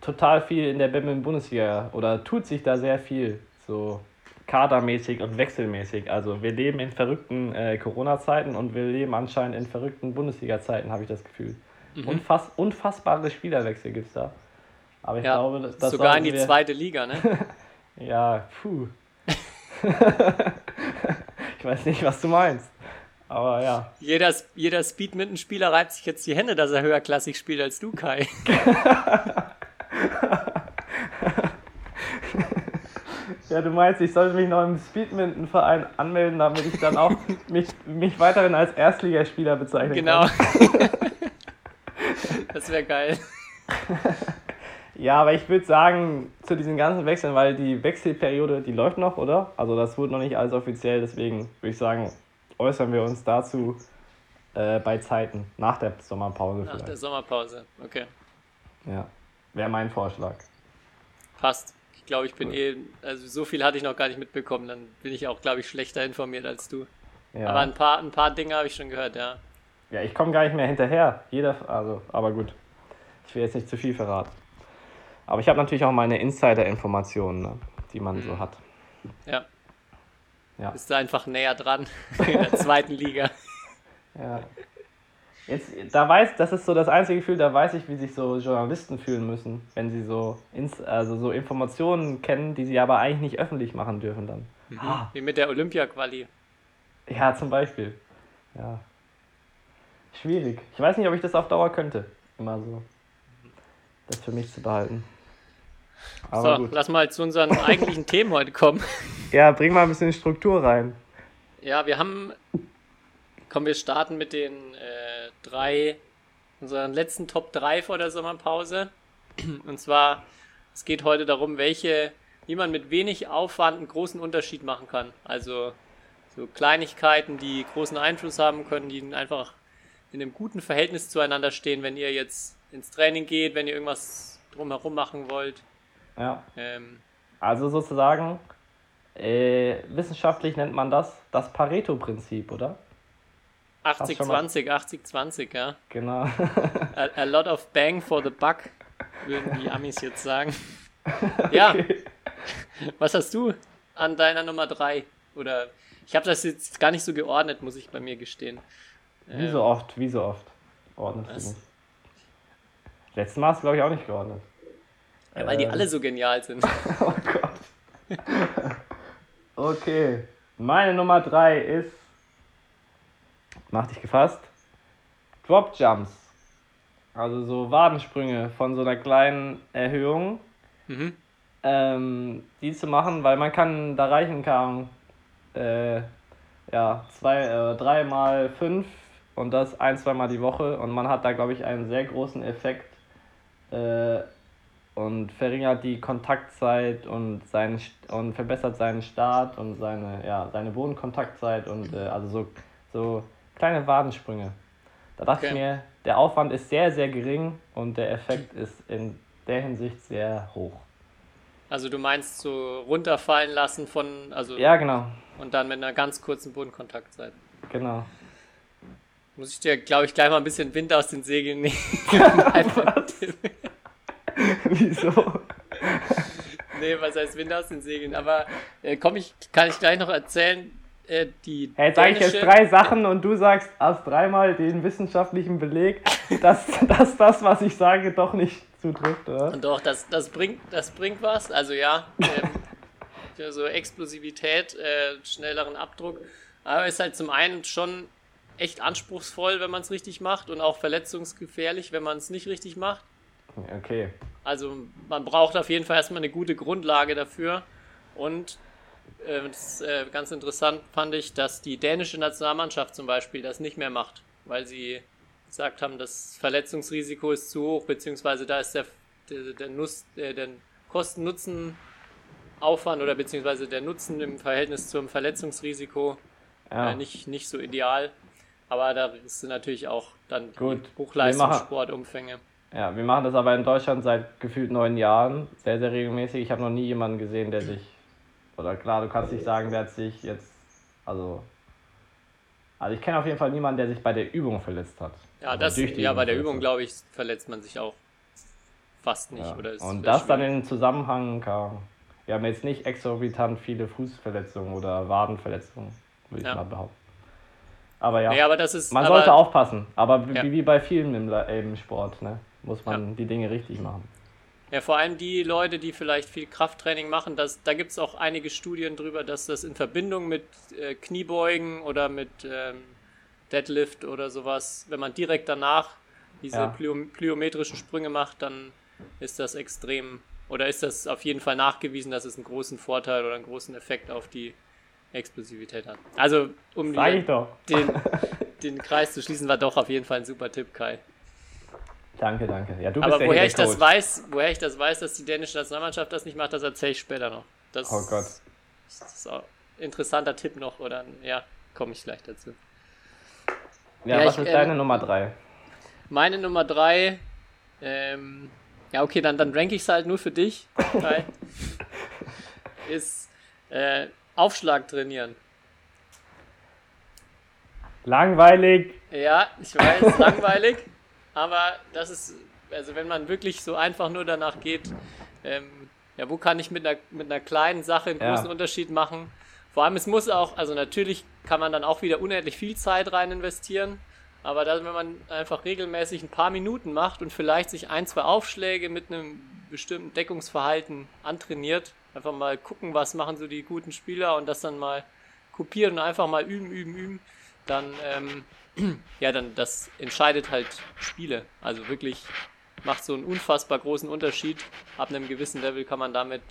total viel in der Badminton-Bundesliga oder tut sich da sehr viel, so kadermäßig und wechselmäßig. Also wir leben in verrückten äh, Corona-Zeiten und wir leben anscheinend in verrückten Bundesliga-Zeiten, habe ich das Gefühl. Unfass, unfassbare Spielerwechsel gibt es da. Aber ich Ja, glaube, das das Sogar in die zweite Liga, ne? [laughs] ja, puh. [laughs] ich weiß nicht, was du meinst. Aber ja. Jeder, jeder Speedminton-Spieler reibt sich jetzt die Hände, dass er höherklassig spielt als du, Kai. [laughs] Ja, du meinst, ich sollte mich noch im Speedminton-Verein anmelden, damit ich dann auch mich, mich weiterhin als Erstligaspieler bezeichnen Genau. kann. das wäre geil. [laughs] Ja, aber ich würde sagen, zu diesen ganzen Wechseln, weil die Wechselperiode, die läuft noch, oder? Also das wurde noch nicht alles offiziell, deswegen würde ich sagen, äußern wir uns dazu äh, bei Zeiten, nach der Sommerpause Nach vielleicht. der Sommerpause. Okay. Ja, wäre mein Vorschlag. Passt. Ich glaube, ich bin eh, also so viel hatte ich noch gar nicht mitbekommen, dann bin ich auch, glaube ich, schlechter informiert als du. Ja, Aber ein paar, ein paar Dinge habe ich schon gehört, ja. ja ich komme gar nicht mehr hinterher. Jeder, also, aber gut. Ich will jetzt nicht zu viel verraten. Aber ich habe natürlich auch meine Insider-Informationen, ne, die man so hat. Ja. Ja. Bist du einfach näher dran [laughs] in der zweiten Liga. Ja. Jetzt, da weiß, das ist so das einzige Gefühl, da weiß ich, wie sich so Journalisten fühlen müssen, wenn sie so, ins, also so Informationen kennen, die sie aber eigentlich nicht öffentlich machen dürfen dann. Ah, Wie mit der Olympia-Quali. ja, zum Beispiel. Ja. Schwierig. Ich weiß nicht, ob ich das auf Dauer könnte. Immer so. Das für mich zu behalten. Aber So, gut. lass mal zu unseren eigentlichen [laughs] Themen heute kommen. Ja, bring mal ein bisschen Struktur rein. Ja, wir haben. Komm, wir starten mit den äh, drei, unseren letzten Top 3 vor der Sommerpause. Und zwar, es geht heute darum, welche, wie man mit wenig Aufwand einen großen Unterschied machen kann. Also so Kleinigkeiten, die großen Einfluss haben können, die einfach in einem guten Verhältnis zueinander stehen, wenn ihr jetzt ins Training geht, wenn ihr irgendwas drumherum machen wollt. Ja. Ähm, Also sozusagen, äh, wissenschaftlich nennt man das das Pareto-Prinzip, oder? schon mal- 80-20, 80-20, ja. Genau. A, a lot of bang for the buck, würden die Amis jetzt sagen. [laughs] Ja, was hast du an deiner Nummer 3? Oder ich habe das jetzt gar nicht so geordnet, muss ich bei mir gestehen. Wie so oft, wie so oft. Ordnet Was? sie nicht. Letztes Mal hast du, glaube ich, auch nicht geordnet. Ja, weil die Ähm. alle so genial sind. [laughs] Oh Gott. Okay. Meine Nummer 3 ist. Mach dich gefasst. Drop Jumps. Also so Wadensprünge von so einer kleinen Erhöhung. Mhm. Ähm, die zu machen, weil man kann da reichen kann. Äh, ja, zwei, äh, dreimal fünf und das ein, zweimal die Woche und man hat da, glaube ich, einen sehr großen Effekt äh, und verringert die Kontaktzeit und, seinen, und verbessert seinen Start und seine, ja, seine Bodenkontaktzeit und äh, also so, so kleine Wadensprünge. Da dachte Okay. ich mir, der Aufwand ist sehr, sehr gering und der Effekt ist in der Hinsicht sehr hoch. Also du meinst so runterfallen lassen von, also Ja, genau, und dann mit einer ganz kurzen Bodenkontaktzeit. genau. Muss ich dir, glaube ich, gleich mal ein bisschen Wind aus den Segeln nehmen. [laughs] [laughs] Wieso? [laughs] nee, was heißt Wind aus den Segeln? Aber äh, komm ich, kann ich gleich noch erzählen, äh, die Hey, jetzt sage ich jetzt drei Sachen und du sagst erst dreimal den wissenschaftlichen Beleg, dass, [laughs] dass das, was ich sage, doch nicht zutrifft, oder? Und doch, das, das, bringt, das bringt was. Also ja, ähm, [laughs] für so Explosivität, äh, schnelleren Abdruck. Aber ist halt zum einen schon echt anspruchsvoll, wenn man es richtig macht und auch verletzungsgefährlich, wenn man es nicht richtig macht. Okay. Also man braucht auf jeden Fall erstmal eine gute Grundlage dafür. Und äh, das ist äh, ganz interessant fand ich, dass die dänische Nationalmannschaft zum Beispiel das nicht mehr macht, weil sie gesagt haben, das Verletzungsrisiko ist zu hoch, beziehungsweise da ist der, der, der, Nuss, äh, der Kosten-Nutzen-Aufwand oder beziehungsweise der Nutzen im Verhältnis zum Verletzungsrisiko Ja. äh, nicht, nicht so ideal. Aber da ist natürlich auch dann die Gut. Wir Hochleistungssportumfänge. Ja, wir machen das aber in Deutschland seit gefühlt neun Jahren, sehr, sehr regelmäßig. Ich habe noch nie jemanden gesehen, der sich, oder klar, du kannst nicht sagen, der hat sich jetzt, also, also ich kenne auf jeden Fall niemanden, der sich bei der Übung verletzt hat. Ja, Also das, ja bei der Übung, glaube ich, verletzt man sich auch fast nicht. Ja. Oder ist Und das dann schwierig. in Zusammenhang kam. Wir haben jetzt nicht exorbitant viele Fußverletzungen oder Wadenverletzungen, würde Ja. ich mal behaupten. Aber ja, Nee, aber das ist. man sollte aufpassen. Aber wie, Ja. wie bei vielen im, im Sport, ne? Muss man die Dinge richtig machen. Ja, vor allem die Leute, die vielleicht viel Krafttraining machen, das, da gibt es auch einige Studien drüber, dass das in Verbindung mit äh, Kniebeugen oder mit ähm, Deadlift oder sowas, wenn man direkt danach diese Ja. plyo plyometrischen Sprünge macht, dann ist das extrem oder ist das auf jeden Fall nachgewiesen, dass es einen großen Vorteil oder einen großen Effekt auf die Explosivität hat. Also, um die, den, [laughs] den Kreis zu schließen, war doch auf jeden Fall ein super Tipp, Kai. Danke, danke. Ja, du bist Aber der woher ich das weiß, woher ich das weiß, dass die dänische Nationalmannschaft das nicht macht, das erzähle ich später noch. Das Oh Gott. Das ist auch ein interessanter Tipp noch, oder ja, komme ich gleich dazu. Ja, Ja, was ich, ist ähm, deine Nummer 3? Meine Nummer drei, ähm, ja okay, dann, dann ranke ich es halt nur für dich, Kai, [laughs] ist äh, Aufschlag trainieren. Langweilig. Ja, ich weiß, langweilig, [laughs] aber das ist, also wenn man wirklich so einfach nur danach geht, ähm, ja, wo kann ich mit einer, mit einer kleinen Sache einen Ja. großen Unterschied machen? Vor allem, es muss auch, also natürlich kann man dann auch wieder unendlich viel Zeit rein investieren, aber dann, wenn man einfach regelmäßig ein paar Minuten macht und vielleicht sich ein, zwei Aufschläge mit einem bestimmten Deckungsverhalten antrainiert, einfach mal gucken, was machen so die guten Spieler und das dann mal kopieren und einfach mal üben, üben, üben, dann, ähm, [clears throat] ja, dann, das entscheidet halt Spiele. Also wirklich macht so einen unfassbar großen Unterschied. Ab einem gewissen Level kann man damit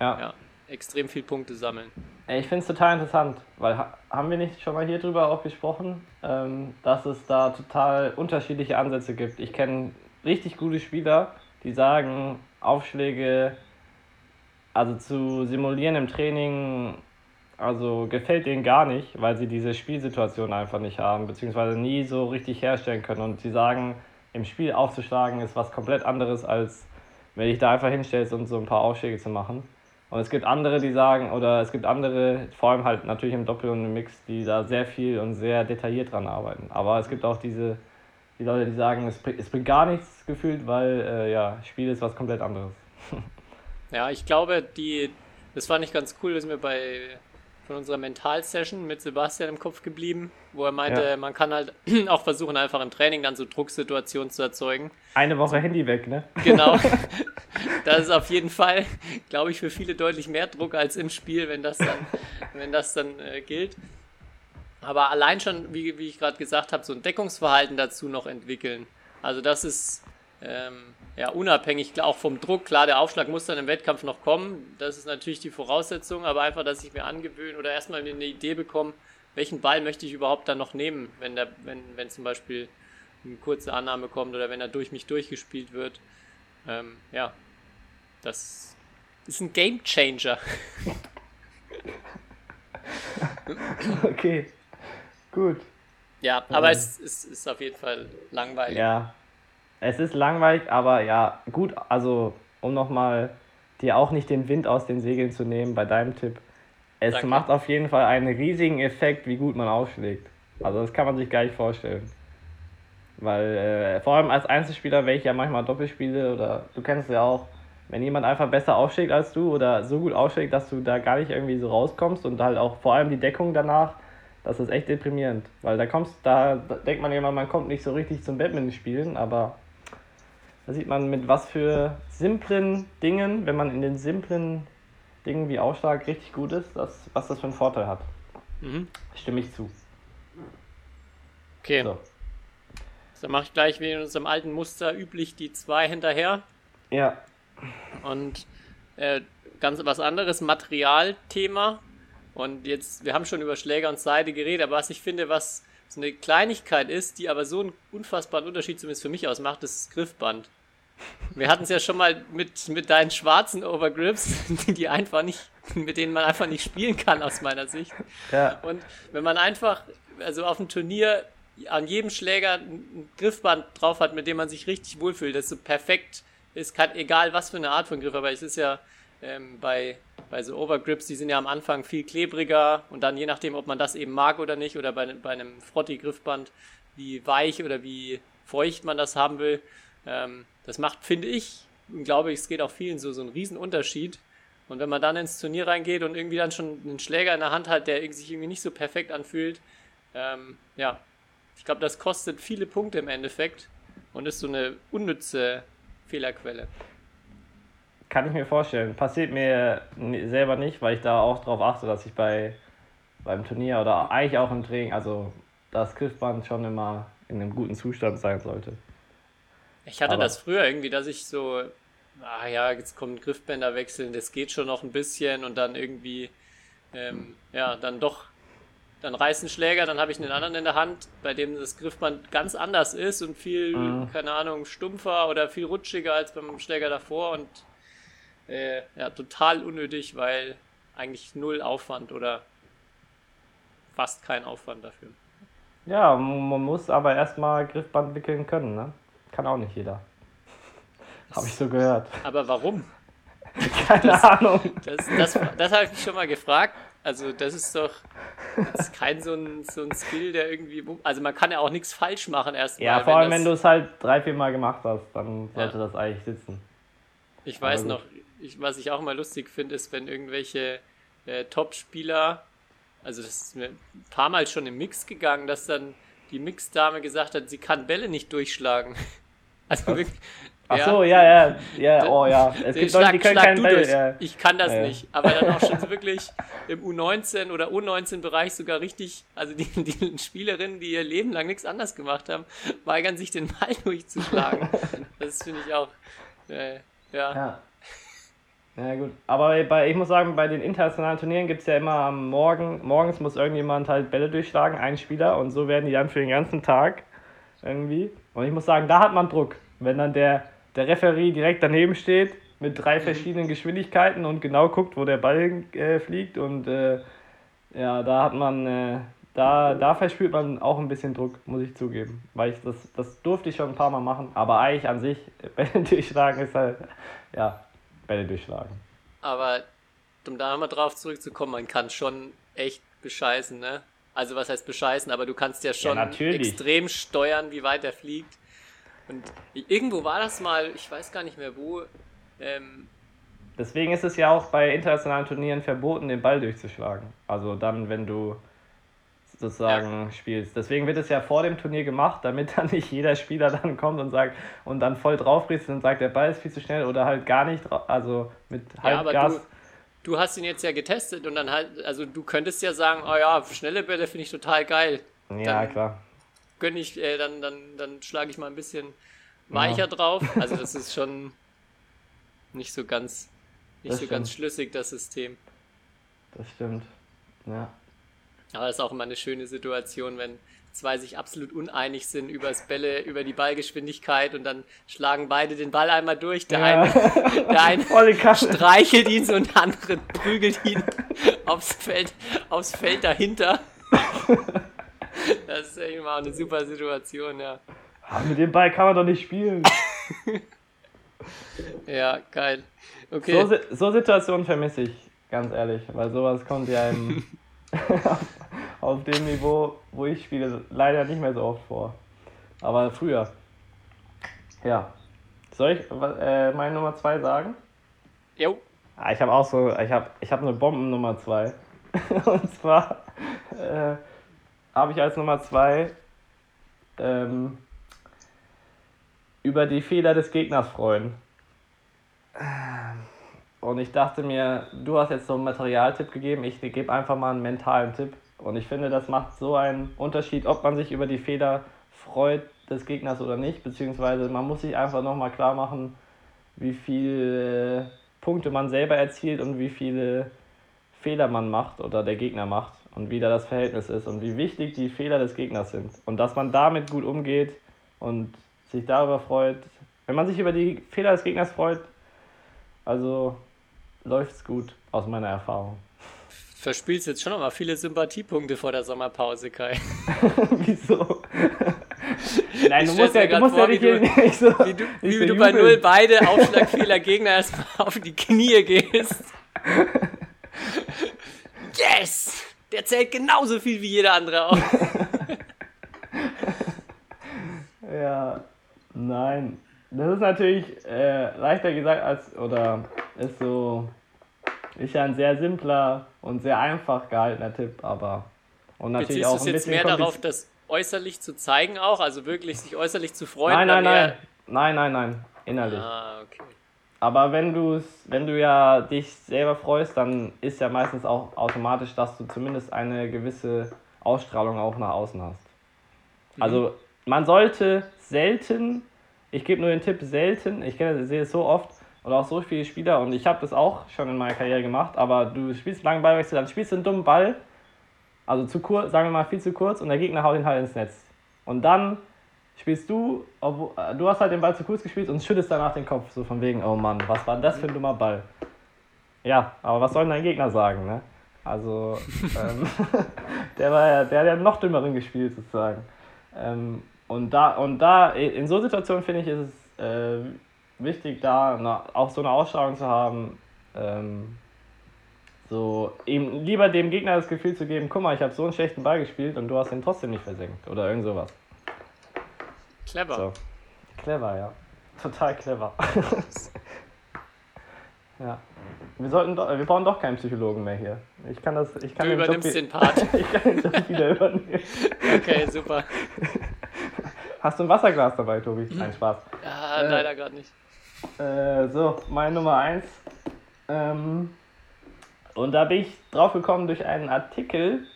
Ja. ja, extrem viel Punkte sammeln. Ich finde es total interessant, weil ha haben wir nicht schon mal hier drüber auch gesprochen, ähm, dass es da total unterschiedliche Ansätze gibt. Ich kenne richtig gute Spieler, die sagen, Aufschläge, also zu simulieren im Training, also gefällt denen gar nicht, weil sie diese Spielsituation einfach nicht haben, beziehungsweise nie so richtig herstellen können. Und sie sagen, im Spiel aufzuschlagen ist was komplett anderes, als wenn dich da einfach hinstellst und so ein paar Aufschläge zu machen. Und es gibt andere, die sagen, oder es gibt andere, vor allem halt natürlich im Doppel und im Mix, die da sehr viel und sehr detailliert dran arbeiten. Aber es gibt auch diese die Leute, die sagen, es, bring- es bringt gar nichts gefühlt, weil äh, ja, Spiel ist was komplett anderes. [laughs] Ja, ich glaube, die, das fand ich ganz cool, das ist mir bei von unserer Mental-Session mit Sebastian im Kopf geblieben, wo er meinte, Ja. man kann halt [clears throat] auch versuchen, einfach im Training dann so Drucksituationen zu erzeugen. Eine Woche Handy weg, ne? Genau. [laughs] Das ist auf jeden Fall, glaube ich, für viele deutlich mehr Druck als im Spiel, wenn das dann, [laughs] wenn das dann äh, gilt. Aber allein schon, wie, wie ich gerade gesagt habe, so ein Deckungsverhalten dazu noch entwickeln. Also das ist ähm, ja unabhängig auch vom Druck. Klar, der Aufschlag muss dann im Wettkampf noch kommen. Das ist natürlich die Voraussetzung, aber einfach, dass ich mir angewöhne oder erstmal eine Idee bekomme, welchen Ball möchte ich überhaupt dann noch nehmen, wenn der, wenn, wenn zum Beispiel eine kurze Annahme kommt oder wenn er durch mich durchgespielt wird. Ähm, ja, das ist ein Game Changer. [laughs] Okay. Gut. Ja, aber es, es ist auf jeden Fall langweilig. Ja. Es ist langweilig, aber ja, gut, also um nochmal dir auch nicht den Wind aus den Segeln zu nehmen bei deinem Tipp. Es Danke. macht auf jeden Fall einen riesigen Effekt, wie gut man aufschlägt. Also das kann man sich gar nicht vorstellen. Weil äh, vor allem als Einzelspieler, ich ja manchmal Doppel spiele oder du kennst es ja auch, wenn jemand einfach besser aufschlägt als du oder so gut aufschlägt, dass du da gar nicht irgendwie so rauskommst und halt auch vor allem die Deckung danach, das ist echt deprimierend. Weil da kommst, da denkt man ja immer, man kommt nicht so richtig zum Badminton spielen, aber da sieht man mit was für simplen Dingen, wenn man in den simplen Dingen wie Aufschlag richtig gut ist, das, was das für einen Vorteil hat. Mhm. Stimme ich zu. Okay, So. dann mache ich gleich wie in unserem alten Muster üblich die zwei hinterher. Ja, Und äh, ganz was anderes, Materialthema. Und jetzt, wir haben schon über Schläger und Seite geredet, aber was ich finde, was so eine Kleinigkeit ist, die aber so einen unfassbaren Unterschied zumindest für mich ausmacht, ist das Griffband. Wir hatten es ja schon mal mit, mit deinen schwarzen Overgrips, [laughs] die einfach nicht, mit denen man einfach nicht spielen kann aus meiner Sicht. ja, Und wenn man einfach, also auf dem Turnier an jedem Schläger ein Griffband drauf hat, mit dem man sich richtig wohlfühlt, das so perfekt ist, kann, egal was für eine Art von Griff, aber es ist ja ähm, bei, bei so Overgrips, die sind ja am Anfang viel klebriger und dann je nachdem, ob man das eben mag oder nicht, oder bei, bei einem Frotti-Griffband, wie weich oder wie feucht man das haben will, ähm, das macht, finde ich, und glaube ich, es geht auch vielen so, so einen riesen Unterschied. Und wenn man dann ins Turnier reingeht und irgendwie dann schon einen Schläger in der Hand hat, der sich irgendwie nicht so perfekt anfühlt, ähm, ja, ich glaube, das kostet viele Punkte im Endeffekt und ist so eine unnütze Fehlerquelle. Kann ich mir vorstellen. Passiert mir selber nicht, weil ich da auch darauf achte, dass ich bei beim Turnier oder eigentlich auch im Training, also das Griffband schon immer in einem guten Zustand sein sollte. Ich hatte Aber- das früher irgendwie, dass ich so, ah ja, jetzt kommt Griffbänder wechseln, das geht schon noch ein bisschen und dann irgendwie, ähm, ja, dann doch, dann reißt ein Schläger, dann habe ich einen anderen in der Hand, bei dem das Griffband ganz anders ist und viel, Mhm. keine Ahnung, stumpfer oder viel rutschiger als beim Schläger davor und äh, ja, total unnötig, weil eigentlich null Aufwand oder fast kein Aufwand dafür. Ja, man muss aber erstmal Griffband wickeln können, ne? Kann auch nicht jeder. [laughs] Habe ich so gehört. Aber warum? [laughs] Keine Ahnung. Das, das, das habe ich mich schon mal gefragt. Also, das ist doch das ist kein so ein, so ein Skill, der irgendwie. Also, man kann ja auch nichts falsch machen erstmal. Ja, vor allem, das- wenn du es halt drei, vier Mal gemacht hast, dann sollte Ja. das eigentlich sitzen. Ich weiß Aber noch, ich, was ich auch immer lustig finde, ist, wenn irgendwelche äh, Top-Spieler. Also, das ist mir ein paar Mal schon im Mix gegangen, dass dann die Mixdame gesagt hat, sie kann Bälle nicht durchschlagen. [laughs] Also, wirklich. Ach so, ja, ja, ja, oh ja. Es gibt Leute, die können keinen Ball. Ja. Ich kann das Ja, nicht. Aber dann auch schon so wirklich im U19 oder U19-Bereich sogar richtig, also die, die Spielerinnen, die ihr Leben lang nichts anderes gemacht haben, weigern sich den Ball [laughs] durchzuschlagen. Das finde ich auch. Äh, ja. Ja. Gut, aber bei, ich muss sagen, bei den internationalen Turnieren gibt es ja immer am Morgen, morgens muss irgendjemand halt Bälle durchschlagen, ein Spieler, und so werden die dann für den ganzen Tag irgendwie. Und ich muss sagen, da hat man Druck. Wenn dann der, der Referee direkt daneben steht mit drei verschiedenen Geschwindigkeiten und genau guckt, wo der Ball äh, fliegt und äh, ja, da hat man, äh, da, da verspürt man auch ein bisschen Druck, muss ich zugeben. Weil ich das, das durfte ich schon ein paar Mal machen, aber eigentlich an sich, [laughs] Bälle durchschlagen ist halt, ja, Bälle durchschlagen. Aber um da mal drauf zurückzukommen, man kann schon echt bescheißen, ne? Also was heißt bescheißen, aber du kannst ja schon natürlich. extrem steuern, wie weit er fliegt. Und irgendwo war das mal, ich weiß gar nicht mehr wo, ähm, Deswegen ist es ja auch bei internationalen Turnieren verboten, den Ball durchzuschlagen. Also dann, wenn du sozusagen spielst. Deswegen wird es ja vor dem Turnier gemacht, damit dann nicht jeder Spieler [laughs] dann kommt und sagt und dann voll draufbricht und sagt, der Ball ist viel zu schnell oder halt gar nicht, also mit Ja, aber Halbgas. du, du hast ihn jetzt ja getestet und dann halt, also du könntest ja sagen, oh ja, schnelle Bälle finde ich total geil. ja, dann- klar. Gönn ich, äh, dann, dann, dann schlage ich mal ein bisschen weicher drauf. [laughs] Also das ist schon nicht so ganz, nicht Das so ganz stimmt. schlüssig, das System. Das stimmt. Ja. Aber das ist auch immer eine schöne Situation, wenn zwei sich absolut uneinig sind über das Bälle, über die Ballgeschwindigkeit und dann schlagen beide den Ball einmal durch. Der Ja. eine, der [laughs] eine streichelt ihn so und der andere prügelt ihn aufs Feld, aufs Feld dahinter. Das ist immer eine super Situation, ja. Ah, Mit dem Ball kann man doch nicht spielen. [laughs] Ja, geil. So, Okay. Si- so Situationen vermisse ich, ganz ehrlich, weil sowas kommt ja im, [laughs] auf, dem Niveau, wo ich spiele, leider nicht mehr so oft vor. Aber früher. Ja. Soll ich äh, meine Nummer 2 sagen? Jo. Ah, ich habe auch so, ich habe ich hab eine Bomben-Nummer 2. [laughs] Und zwar äh, habe ich als Nummer 2 ähm, über die Fehler des Gegners freuen. Und ich dachte mir, du hast jetzt so einen Materialtipp gegeben, ich gebe einfach mal einen mentalen Tipp. Und ich finde, das macht so einen Unterschied, ob man sich über die Fehler freut des Gegners oder nicht. Beziehungsweise man muss sich einfach nochmal klar machen, wie viele Punkte man selber erzielt und wie viele Fehler man macht oder der Gegner macht und wie da das Verhältnis ist und wie wichtig die Fehler des Gegners sind. Und dass man damit gut umgeht und sich darüber freut. Wenn man sich über die Fehler des Gegners freut, also läuft's gut aus meiner Erfahrung. Verspielst jetzt schon noch mal viele Sympathiepunkte vor der Sommerpause, Kai. [laughs] Wieso? Nein, du Ich musst ja, du musst vor, ja nicht, wie du- [laughs] nicht so. Wie du, wie so du bei null beide Aufschlagfehler Gegner erstmal auf die Knie gehst. [laughs] Yes! Der zählt genauso viel wie jeder andere auch. Ja, nein. Das ist natürlich äh, leichter gesagt als, oder ist so, ist ja ein sehr simpler und sehr einfach gehaltener Tipp, aber und natürlich Beziehst auch es ein jetzt bisschen mehr darauf, das äußerlich zu zeigen auch? Also wirklich sich äußerlich zu freuen? Nein, nein, nein, nein, nein, nein, innerlich. Ah, okay. aber wenn du wenn du ja dich selber freust, dann ist ja meistens auch automatisch, dass du zumindest eine gewisse Ausstrahlung auch nach außen hast. Also man sollte selten, ich gebe nur den Tipp, selten, ich kenne, sehe es so oft und auch so viele Spieler und ich habe das auch schon in meiner Karriere gemacht, aber du spielst langen Ballwechsel, dann spielst du einen dummen Ball, also zu kurz, sagen wir mal viel zu kurz und der Gegner haut ihn halt ins Netz. Und dann spielst du, obwohl, äh, du hast halt den Ball zu kurz gespielt und schüttest danach den Kopf, so von wegen, oh Mann, was war das für ein dummer Ball? Ja, aber was soll denn dein Gegner sagen, ne? Also, [laughs] ähm, [laughs] der war ja, der hat ja noch dümmeren gespielt, sozusagen. Ähm, und da, und da, in so Situationen finde ich, ist es äh, wichtig, da eine, auch so eine Ausstrahlung zu haben, ähm, so ihm lieber dem Gegner das Gefühl zu geben, guck mal, ich habe so einen schlechten Ball gespielt und du hast ihn trotzdem nicht versenkt oder irgend sowas. Clever. So. Clever, ja. Total clever. [laughs] ja. Wir sollten doch, wir brauchen doch keinen Psychologen mehr hier. Ich kann das, ich kann Du den Job übernimmst wie- den Part. [laughs] ich kann den Job wieder übernehmen. Okay, super. [laughs] Hast du ein Wasserglas dabei, Tobi? Nein, Spaß. Ja, Äh. leider gerade nicht. Äh, so, meine Nummer 1. Ähm, und da bin ich drauf gekommen durch einen Artikel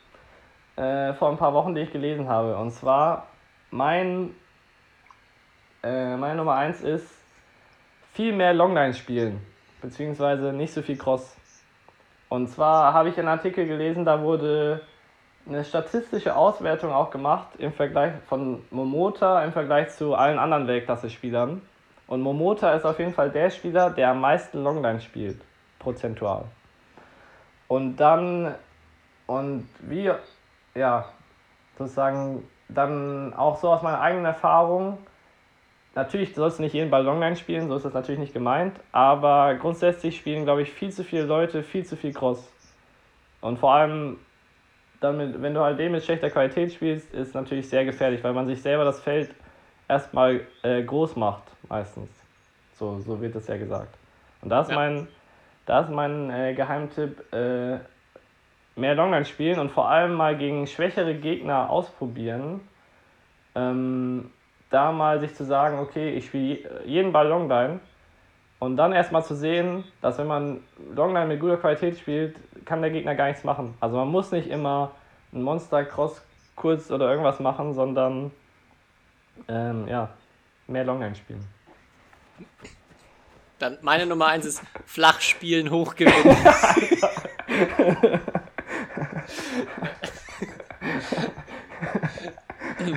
äh, vor ein paar Wochen, den ich gelesen habe. Und zwar, mein, äh, meine Nummer 1 ist viel mehr Longline spielen, beziehungsweise nicht so viel Cross. Und zwar habe ich einen Artikel gelesen, da wurde eine statistische Auswertung auch gemacht im Vergleich von Momota im Vergleich zu allen anderen Weltklasse-Spielern. Und Momota ist auf jeden Fall der Spieler, der am meisten Longline spielt, prozentual. Und dann, und wie, ja, sozusagen, dann auch so aus meiner eigenen Erfahrung, natürlich sollst du nicht jeden Ball Longline spielen, so ist das natürlich nicht gemeint, aber grundsätzlich spielen, glaube ich, viel zu viele Leute viel zu viel Cross. Und vor allem, dann mit, wenn du halt den mit schlechter Qualität spielst, ist natürlich sehr gefährlich, weil man sich selber das Feld erstmal äh, groß macht, meistens. So, so wird es ja gesagt. Und da ist Ja. mein, da ist mein äh, Geheimtipp, äh, mehr Longline spielen und vor allem mal gegen schwächere Gegner ausprobieren. Ähm, da mal sich zu sagen, okay, ich spiele je- jeden Ball Longline und dann erstmal zu sehen, dass wenn man Longline mit guter Qualität spielt, kann der Gegner gar nichts machen. Also man muss nicht immer einen Monster Cross kurz oder irgendwas machen, sondern ähm, ja, mehr Longline spielen. Dann meine Nummer eins ist flach spielen, hoch gewinnen. [laughs]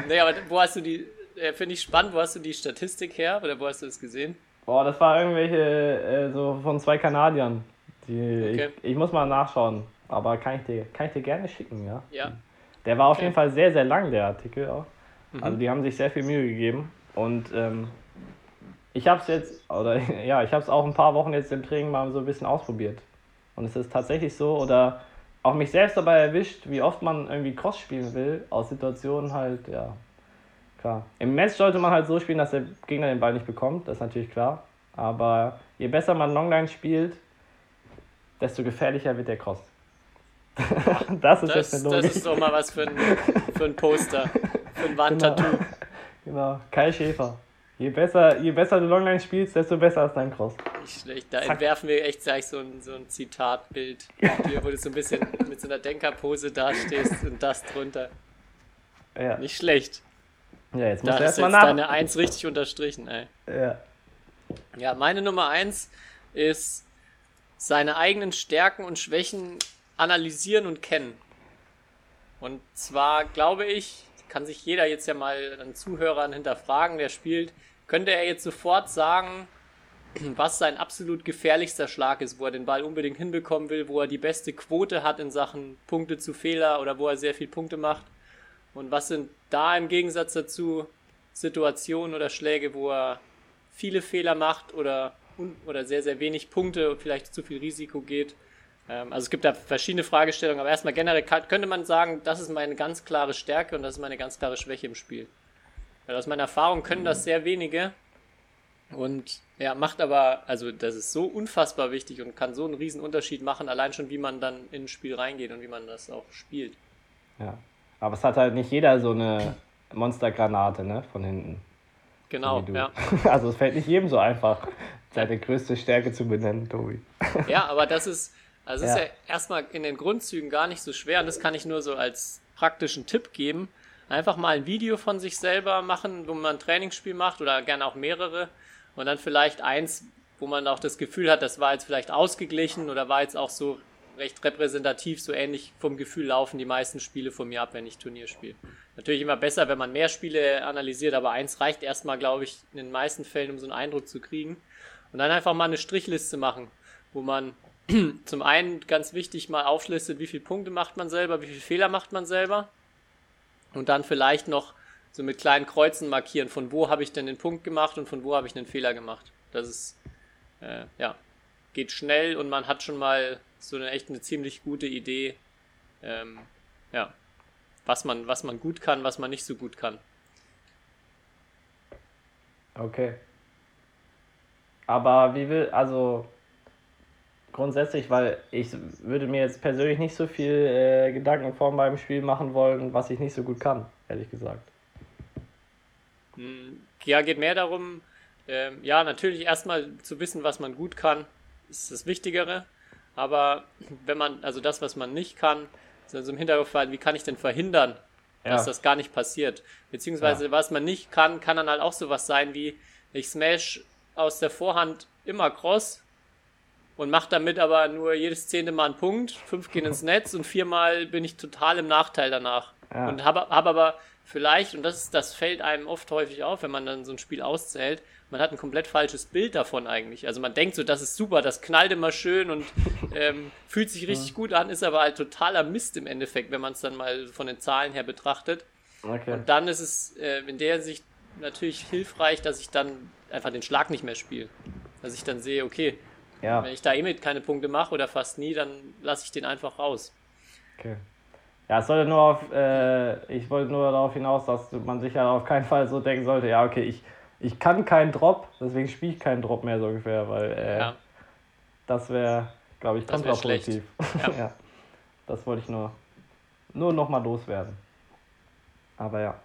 nee, aber wo hast du die, äh, finde ich spannend, wo hast du die Statistik her oder wo hast du das gesehen? Boah, das war irgendwelche äh, so von zwei Kanadiern. Die, Okay. ich, ich muss mal nachschauen, aber kann ich dir, kann ich dir gerne schicken, ja. Ja, Der war auf Okay. jeden Fall sehr, sehr lang, der Artikel auch. Mhm. Also die haben sich sehr viel Mühe gegeben. Und ähm, ich habe es jetzt, oder [laughs] ja, ich habe es auch ein paar Wochen jetzt im Training mal so ein bisschen ausprobiert. Und es ist tatsächlich so, oder auch mich selbst dabei erwischt, wie oft man irgendwie Cross spielen will, aus Situationen halt, ja, klar. Im Match sollte man halt so spielen, dass der Gegner den Ball nicht bekommt, das ist natürlich klar. Aber je besser man Longline spielt, desto gefährlicher wird der Cross. [laughs] das ist das, jetzt eine das Logik. ist doch mal was für ein, für ein Poster, für ein [laughs] Wandtattoo. Genau, Kai Schäfer. Je besser, je besser du Longline spielst, desto besser ist dein Cross. Nicht schlecht. Da Zack. entwerfen wir echt gleich so ein, so ein Zitatbild, [laughs] hier, wo du so ein bisschen mit so einer Denkerpose dastehst und das drunter. Ja, Nicht schlecht. ja jetzt Da musst du ist erstmal jetzt nach. deine Eins richtig unterstrichen, ey. Ja. Ja, meine Nummer eins ist seine eigenen Stärken und Schwächen analysieren und kennen. Und zwar glaube ich, kann sich jeder jetzt ja mal an Zuhörern hinterfragen, der spielt, könnte er jetzt sofort sagen, [clears throat] was sein absolut gefährlichster Schlag ist, wo er den Ball unbedingt hinbekommen will, wo er die beste Quote hat in Sachen Punkte zu Fehler oder wo er sehr viel Punkte macht. Und was sind da im Gegensatz dazu Situationen oder Schläge, wo er viele Fehler macht oder, oder sehr, sehr wenig Punkte und vielleicht zu viel Risiko geht. Ähm, also es gibt da verschiedene Fragestellungen, aber erstmal generell könnte man sagen, das ist meine ganz klare Stärke und das ist meine ganz klare Schwäche im Spiel. Weil aus meiner Erfahrung können das sehr wenige und ja, macht aber, also das ist so unfassbar wichtig und kann so einen riesen Unterschied machen, allein schon wie man dann in ein Spiel reingeht und wie man das auch spielt. ja. Aber es hat halt nicht jeder so eine Monstergranate, ne, von hinten. Genau, du. ja. [laughs] Also es fällt nicht jedem so einfach, seine größte Stärke zu benennen, Tobi. Ja, aber das ist, also Ja. ist ja erstmal in den Grundzügen gar nicht so schwer und das kann ich nur so als praktischen Tipp geben. Einfach mal ein Video von sich selber machen, wo man ein Trainingsspiel macht oder gerne auch mehrere und dann vielleicht eins, wo man auch das Gefühl hat, das war jetzt vielleicht ausgeglichen oder war jetzt auch so recht repräsentativ, so ähnlich vom Gefühl laufen die meisten Spiele von mir ab, wenn ich Turnier spiele. Natürlich immer besser, wenn man mehr Spiele analysiert, aber eins reicht erstmal, glaube ich, in den meisten Fällen, um so einen Eindruck zu kriegen. Und dann einfach mal eine Strichliste machen, wo man [clears throat] zum einen ganz wichtig mal auflistet, wie viele Punkte macht man selber, wie viele Fehler macht man selber. Und dann vielleicht noch so mit kleinen Kreuzen markieren, von wo habe ich denn den Punkt gemacht und von wo habe ich den Fehler gemacht. Das ist, äh, ja, geht schnell und man hat schon mal so eine echt eine ziemlich gute Idee, ähm, ja, was man, was man gut kann, was man nicht so gut kann. Okay. Aber wie will, also grundsätzlich, weil ich würde mir jetzt persönlich nicht so viel äh, Gedanken vor meinem Spiel machen wollen, was ich nicht so gut kann, ehrlich gesagt. Hm, Ja, geht mehr darum, ähm, ja, natürlich erstmal zu wissen, was man gut kann, ist das Wichtigere. Aber wenn man, also das, was man nicht kann, ist also im Hinterkopf wie kann ich denn verhindern, dass Ja. das gar nicht passiert? Beziehungsweise, was man nicht kann, kann dann halt auch sowas sein wie, ich smash aus der Vorhand immer cross und mache damit aber nur jedes zehnte Mal einen Punkt, fünf gehen ins Netz und viermal bin ich total im Nachteil danach. Ja. Und habe hab aber vielleicht, und das, ist, das fällt einem oft häufig auf, wenn man dann so ein Spiel auszählt, man hat ein komplett falsches Bild davon eigentlich. Also man denkt so, das ist super, das knallt immer schön und ähm, fühlt sich richtig gut an, ist aber halt totaler Mist im Endeffekt, wenn man es dann mal von den Zahlen her betrachtet. Okay. Und dann ist es äh, in der Sicht natürlich hilfreich, dass ich dann einfach den Schlag nicht mehr spiele. Dass ich dann sehe, okay, ja, wenn ich da eh mit keine Punkte mache oder fast nie, dann lasse ich den einfach raus. okay. Ja, es sollte nur auf, äh, ich wollte nur darauf hinaus, dass man sich ja auf keinen Fall so denken sollte, ja, okay, ich, ich kann keinen Drop, deswegen spiele ich keinen Drop mehr so ungefähr, weil äh, Ja. das wäre, glaube ich, kontraproduktiv. [laughs] Ja. ja. Das wollte ich nur, nur nochmal loswerden. Aber ja.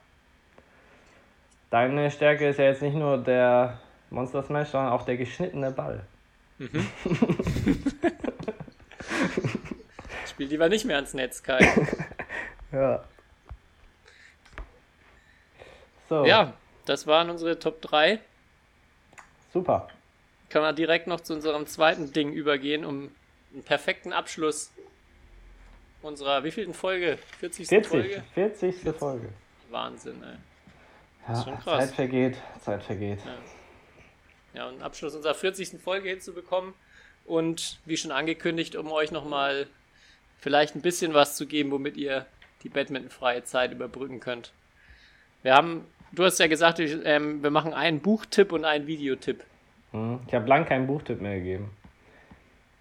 Deine Stärke ist ja jetzt nicht nur der Monster Smash, sondern auch der geschnittene Ball. [laughs] Spiel lieber nicht mehr ans Netz, Kai. [laughs] Ja. So, ja, das waren unsere Top 3. super. Können wir direkt noch zu unserem zweiten Ding übergehen, um einen perfekten Abschluss unserer wievielten Folge? 40. 40, Folge? 40. Folge. Wahnsinn, ey. Ja, schon krass. Zeit vergeht, Zeit vergeht. Ja, einen Abschluss unserer 40. Folge hinzubekommen und wie schon angekündigt, um euch nochmal vielleicht ein bisschen was zu geben, womit ihr die badmintonfreie Zeit überbrücken könnt. Wir haben, du hast ja gesagt, ich, ähm, wir machen einen Buchtipp und einen Videotipp. Hm. Ich habe lang keinen Buchtipp mehr gegeben.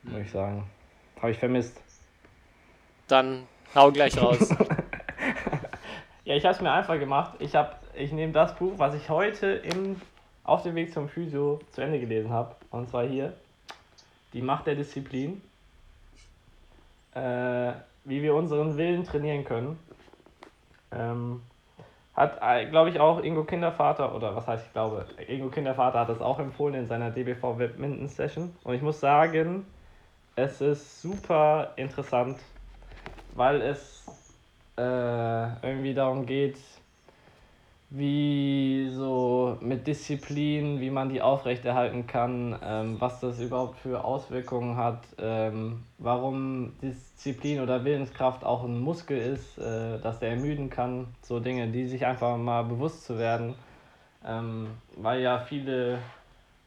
Muss ich sagen. Habe ich vermisst. Dann hau gleich raus. [laughs] Ja, ich habe es mir einfach gemacht. Ich, hab, ich nehme das Buch, was ich heute im, auf dem Weg zum Physio zu Ende gelesen habe. Und zwar hier. Die Macht der Disziplin. Äh, wie wir unseren Willen trainieren können. Ähm, hat, glaube ich, auch Ingo Kindervater, oder was heißt ich glaube, Ingo Kindervater hat das auch empfohlen in seiner DBV Badminton Session. Und ich muss sagen, es ist super interessant, weil es äh, irgendwie darum geht, wie so mit Disziplin, wie man die aufrechterhalten kann, ähm, was das überhaupt für Auswirkungen hat, ähm, warum Disziplin oder Willenskraft auch ein Muskel ist, äh, dass der ermüden kann, so Dinge, die sich einfach mal bewusst zu werden, ähm, weil ja viele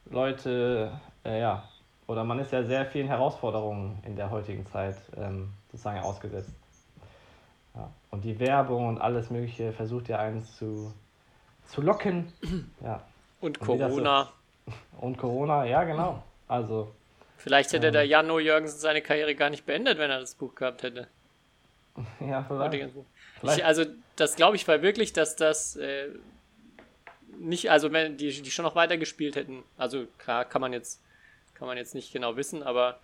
Leute, äh, ja, oder man ist ja sehr vielen Herausforderungen in der heutigen Zeit ähm, sozusagen ausgesetzt. Ja. Und die Werbung und alles Mögliche versucht ja eins zu, zu locken. [clears throat] Ja. Und Und das so- Corona. Und Corona, ja genau. Also, Vielleicht hätte der Janno Jürgensen seine Karriere gar nicht beendet, wenn er das Buch gehabt hätte. [laughs] ja, vielleicht. vielleicht Ich, also, das glaube ich war wirklich, dass das äh, nicht, also wenn die, die schon noch weitergespielt hätten, also klar kann man jetzt, kann man jetzt nicht genau wissen, aber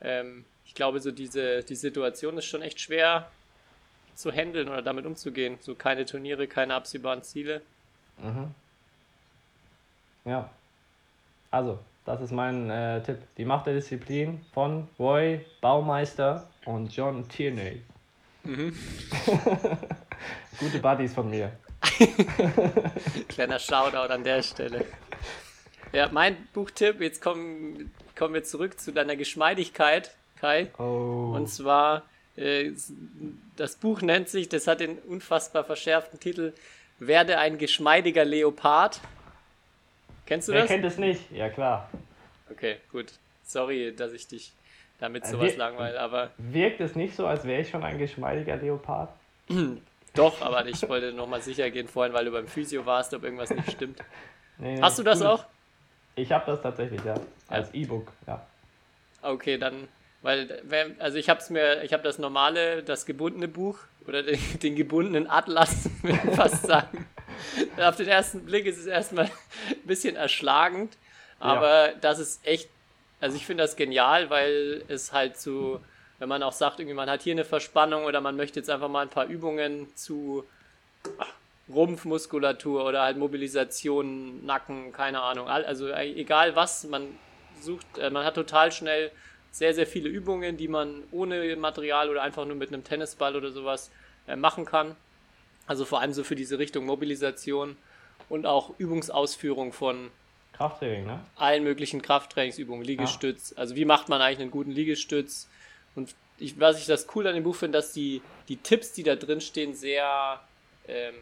ähm, ich glaube, so diese, die Situation ist schon echt schwer zu handeln oder damit umzugehen. So keine Turniere, keine absehbaren Ziele. Mhm. Ja. Also, Das ist mein äh, Tipp. Die Macht der Disziplin von Roy Baumeister und John Tierney. [laughs] Gute Buddies von mir. [laughs] Kleiner Shoutout an der Stelle. Ja, mein Buchtipp, jetzt kommen, kommen wir zurück zu deiner Geschmeidigkeit, Kai. Oh. Und zwar, äh, das Buch nennt sich, das hat den unfassbar verschärften Titel, Werde ein geschmeidiger Leopard. Kennst du Wer das? kennt es nicht? Ja, klar. Okay, gut. Sorry, dass ich dich damit Äh, sowas wir- langweile, aber Wirkt es nicht so, als wäre ich schon ein geschmeidiger Leopard? [clears throat] doch, aber ich wollte nochmal sicher gehen vorhin, weil du beim Physio warst, ob irgendwas nicht stimmt. [laughs] Nee, Hast du das gut. auch? Ich habe das tatsächlich, ja. Als E-Book, ja. Okay, dann, weil, wenn- also ich habe es mir, ich habe das normale, das gebundene Buch oder den, [laughs] den gebundenen Atlas, [laughs] würde ich fast [laughs] sagen. Auf den ersten Blick ist es erstmal ein bisschen erschlagend, aber das ist echt, also ich finde das genial, weil es halt so, wenn man auch sagt, irgendwie man hat hier eine Verspannung oder man möchte jetzt einfach mal ein paar Übungen zu Rumpfmuskulatur oder halt Mobilisation, Nacken, keine Ahnung, also äh, egal was, man sucht, äh, man hat total schnell sehr, sehr viele Übungen, die man ohne Material oder einfach nur mit einem Tennisball oder sowas äh, machen kann. Also vor allem so für diese Richtung Mobilisation und auch Übungsausführung von Krafttraining, ne? allen möglichen Krafttrainingsübungen, Liegestütz. Also wie macht man eigentlich einen guten Liegestütz? Und ich, was ich das cool an dem Buch finde, dass die, die Tipps, die da drin stehen, sehr ähm,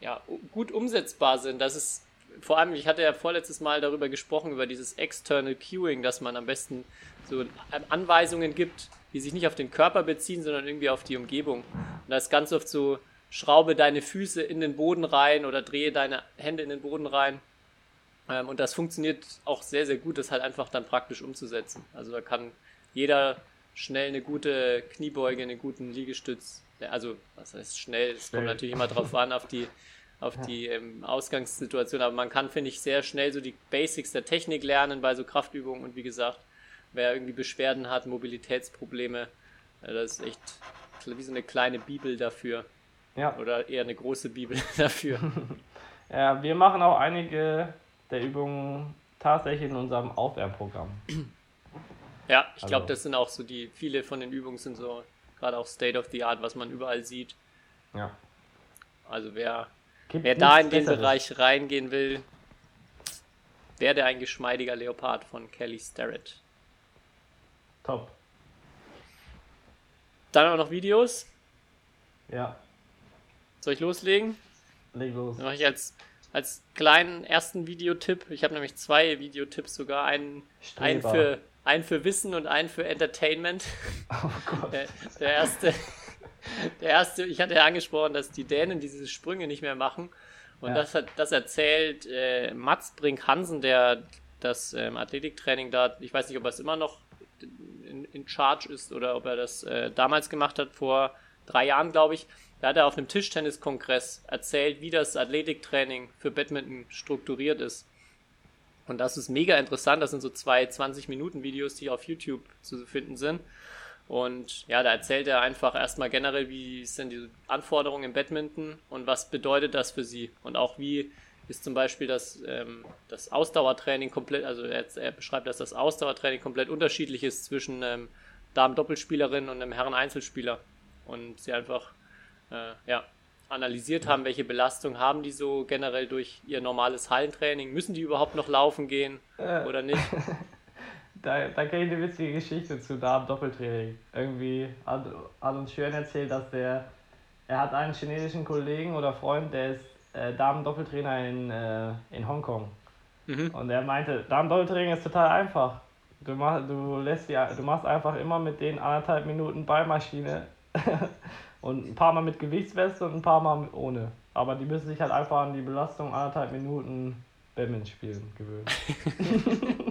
ja, gut umsetzbar sind. Das ist vor allem, ich hatte ja vorletztes Mal darüber gesprochen, über dieses External Cueing, dass man am besten so Anweisungen gibt, die sich nicht auf den Körper beziehen, sondern irgendwie auf die Umgebung. Und da ist ganz oft so, schraube deine Füße in den Boden rein oder drehe deine Hände in den Boden rein. Ähm, und das funktioniert auch sehr, sehr gut, das halt einfach dann praktisch umzusetzen. Also da kann jeder schnell eine gute Kniebeuge, einen guten Liegestütz, also was heißt schnell, es kommt natürlich immer drauf an, auf die, [laughs] auf die ähm, Ausgangssituation, aber man kann, finde ich, sehr schnell so die Basics der Technik lernen bei so Kraftübungen und wie gesagt, wer irgendwie Beschwerden hat, Mobilitätsprobleme, das ist echt wie so eine kleine Bibel dafür Ja. oder eher eine große Bibel [laughs] dafür. [laughs] ja. Wir machen auch einige der Übungen tatsächlich in unserem Aufwärmprogramm. [clears throat] Ja, ich Also- glaube, das sind auch so die, viele von den Übungen sind so gerade auch State of the Art, was man überall sieht. Ja. Also wer, Gibt wer da in den Besseres. Bereich reingehen will, werde ein geschmeidiger Leopard von Kelly Starrett. Top. Dann auch noch Videos. Ja. Soll ich loslegen? Leg los. Dann mache ich als, als kleinen ersten Videotipp. Ich habe nämlich zwei Videotipps sogar. Einen, einen, für, einen für Wissen und einen für Entertainment. [laughs] Oh Gott. Der, der erste, [laughs] der erste, ich hatte ja angesprochen, dass die Dänen diese Sprünge nicht mehr machen. Und Ja. das hat, das erzählt äh, Mats Brink Hansen, der das ähm, Athletiktraining da, ich weiß nicht, ob er es immer noch in, in Charge ist oder ob er das äh, damals gemacht hat, vor drei Jahren, glaube ich. Da hat er auf einem Tischtenniskongress erzählt, wie das Athletiktraining für Badminton strukturiert ist. Und das ist mega interessant. Das sind so zwei 20-Minuten-Videos, die auf YouTube zu finden sind. Und ja, da erzählt er einfach erstmal generell, wie sind die Anforderungen im Badminton und was bedeutet das für sie. Und auch wie ist zum Beispiel das, ähm, das Ausdauertraining komplett, also er, er beschreibt, dass das Ausdauertraining komplett unterschiedlich ist zwischen ähm, Damen-Doppelspielerin und einem Herren-Einzelspieler. Und sie einfach äh, ja, analysiert haben, welche Belastung haben die so generell durch ihr normales Hallentraining. Müssen die überhaupt noch laufen gehen Äh. oder nicht? [laughs] Da, da kenne ich eine witzige Geschichte zu Damen Doppeltraining. Irgendwie hat, hat uns Schön erzählt, dass der, er hat einen chinesischen Kollegen oder Freund, der ist äh, Damen Doppeltrainer in, äh, in Hongkong. Mhm. Und er meinte, Damen Doppeltraining ist total einfach. Du, mach, du, lässt die, du machst einfach immer mit den anderthalb Minuten Beimaschine [laughs] und ein paar Mal mit Gewichtsweste und ein paar Mal ohne. Aber die müssen sich halt einfach an die Belastung anderthalb Minuten Badminton spielen gewöhnen. [laughs]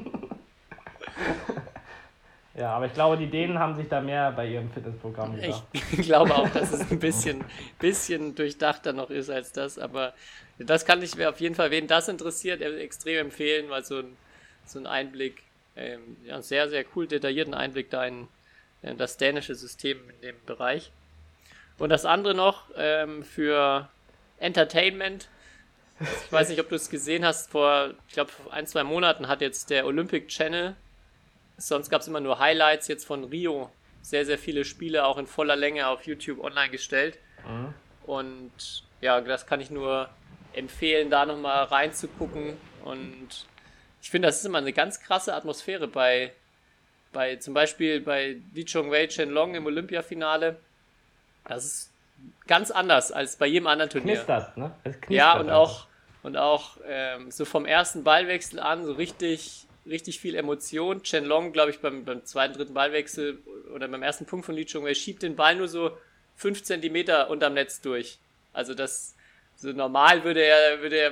Ja, aber ich glaube, die Dänen haben sich da mehr bei ihrem Fitnessprogramm gedacht. Ich [laughs] glaube auch, dass es ein bisschen, bisschen durchdachter noch ist als das, aber das kann ich mir auf jeden Fall, wen das interessiert, extrem empfehlen, weil so ein, so ein Einblick, ähm, ja, einen sehr, sehr cool detaillierten Einblick da in, in das dänische System in dem Bereich. Und das andere noch ähm, für Entertainment Ich weiß nicht, ob du es gesehen hast, vor, ich glaube, ein, zwei Monaten hat jetzt der Olympic Channel, sonst gab es immer nur Highlights jetzt von Rio, sehr, sehr viele Spiele auch in voller Länge auf YouTube online gestellt. Und ja, das kann ich nur empfehlen, da nochmal reinzugucken. Und ich finde, das ist immer eine ganz krasse Atmosphäre bei, bei zum Beispiel bei Li Chongwei Long im Olympiafinale. Das ist ganz anders als bei jedem anderen Turnier. Knistert, ne? Knistert Ja, und auch, und auch ähm, so vom ersten Ballwechsel an, so richtig, richtig viel Emotion. Chen Long, glaube ich, beim, beim zweiten, dritten Ballwechsel oder beim ersten Punkt von Li Chongwei schiebt den Ball nur so 5 Zentimeter unterm Netz durch. Also das, so normal würde er, würde er,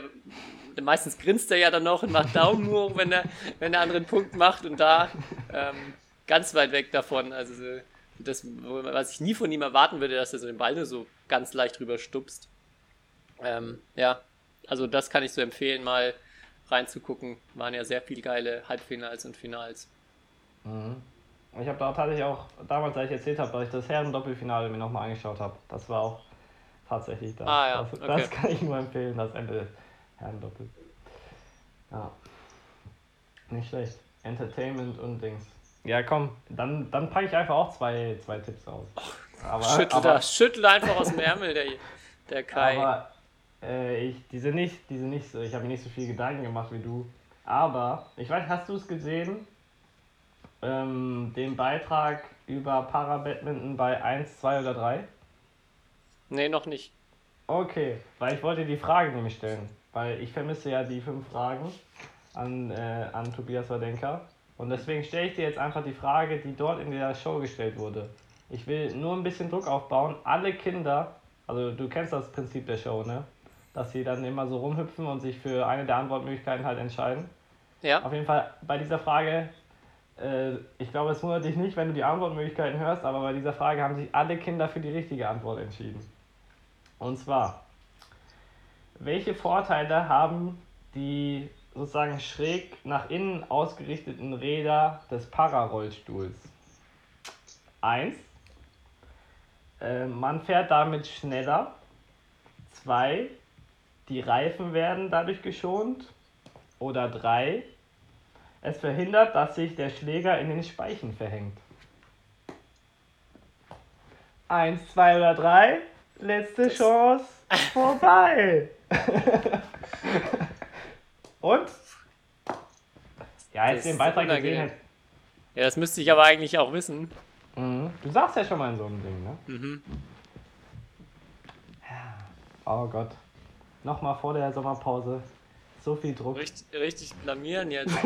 meistens grinst er ja dann noch und macht Daumen hoch, wenn er, wenn der andere einen Punkt macht und da ähm, ganz weit weg davon. Also so, das, was ich nie von ihm erwarten würde, dass er so den Ball nur so ganz leicht rüber stupst. Ähm, ja, also das kann ich so empfehlen, mal reinzugucken. Waren ja sehr viel geile Halbfinals und Finals. Ich habe da tatsächlich auch, damals, als ich erzählt habe, dass ich das Herren-Doppelfinale mir nochmal angeschaut habe. Das war auch tatsächlich das. Ah, ja, das, okay. das kann ich nur empfehlen, das Ende des Herren-Doppel. Ja. Nicht schlecht. Entertainment und Dings. Ja, komm, dann, dann packe ich einfach auch zwei, zwei Tipps aus. Aber, Schüttel, aber, da, schüttel einfach aus dem Ärmel, der, der Kai. aber äh, ich, die sind nicht, die sind nicht so, ich habe mir nicht so viel Gedanken gemacht wie du. Aber, ich weiß, hast du es gesehen? Ähm, den Beitrag über Para-Badminton bei 1, 2 oder 3? nee, noch nicht. Okay, weil ich wollte die Frage nämlich stellen. Weil ich vermisse ja die fünf Fragen an, äh, an Tobias Wadenka. Und deswegen stelle ich dir jetzt einfach die Frage, die dort in der Show gestellt wurde. Ich will nur ein bisschen Druck aufbauen. Alle Kinder, also du kennst das Prinzip der Show, ne? Dass sie dann immer so rumhüpfen und sich für eine der Antwortmöglichkeiten halt entscheiden. Ja, Auf jeden Fall bei dieser Frage, äh, ich glaube, es wundert dich nicht, wenn du die Antwortmöglichkeiten hörst, aber bei dieser Frage haben sich alle Kinder für die richtige Antwort entschieden. Und zwar, welche Vorteile haben die sozusagen schräg nach innen ausgerichteten Räder des Pararollstuhls? Eins, äh, man fährt damit schneller. Zwei, die Reifen werden dadurch geschont. Oder drei, es verhindert, dass sich der Schläger in den Speichen verhängt. Eins, zwei oder drei. Letzte Chance. [laughs] Vorbei. Und? Ja, Das jetzt den Beitrag gesehen hast. ja, das müsste ich aber eigentlich auch wissen. Mhm. Du sagst ja schon mal in so einem Ding, ne? Mhm. Oh Gott. Nochmal vor der Sommerpause. So viel Druck. Richtig, richtig blamieren jetzt. [laughs]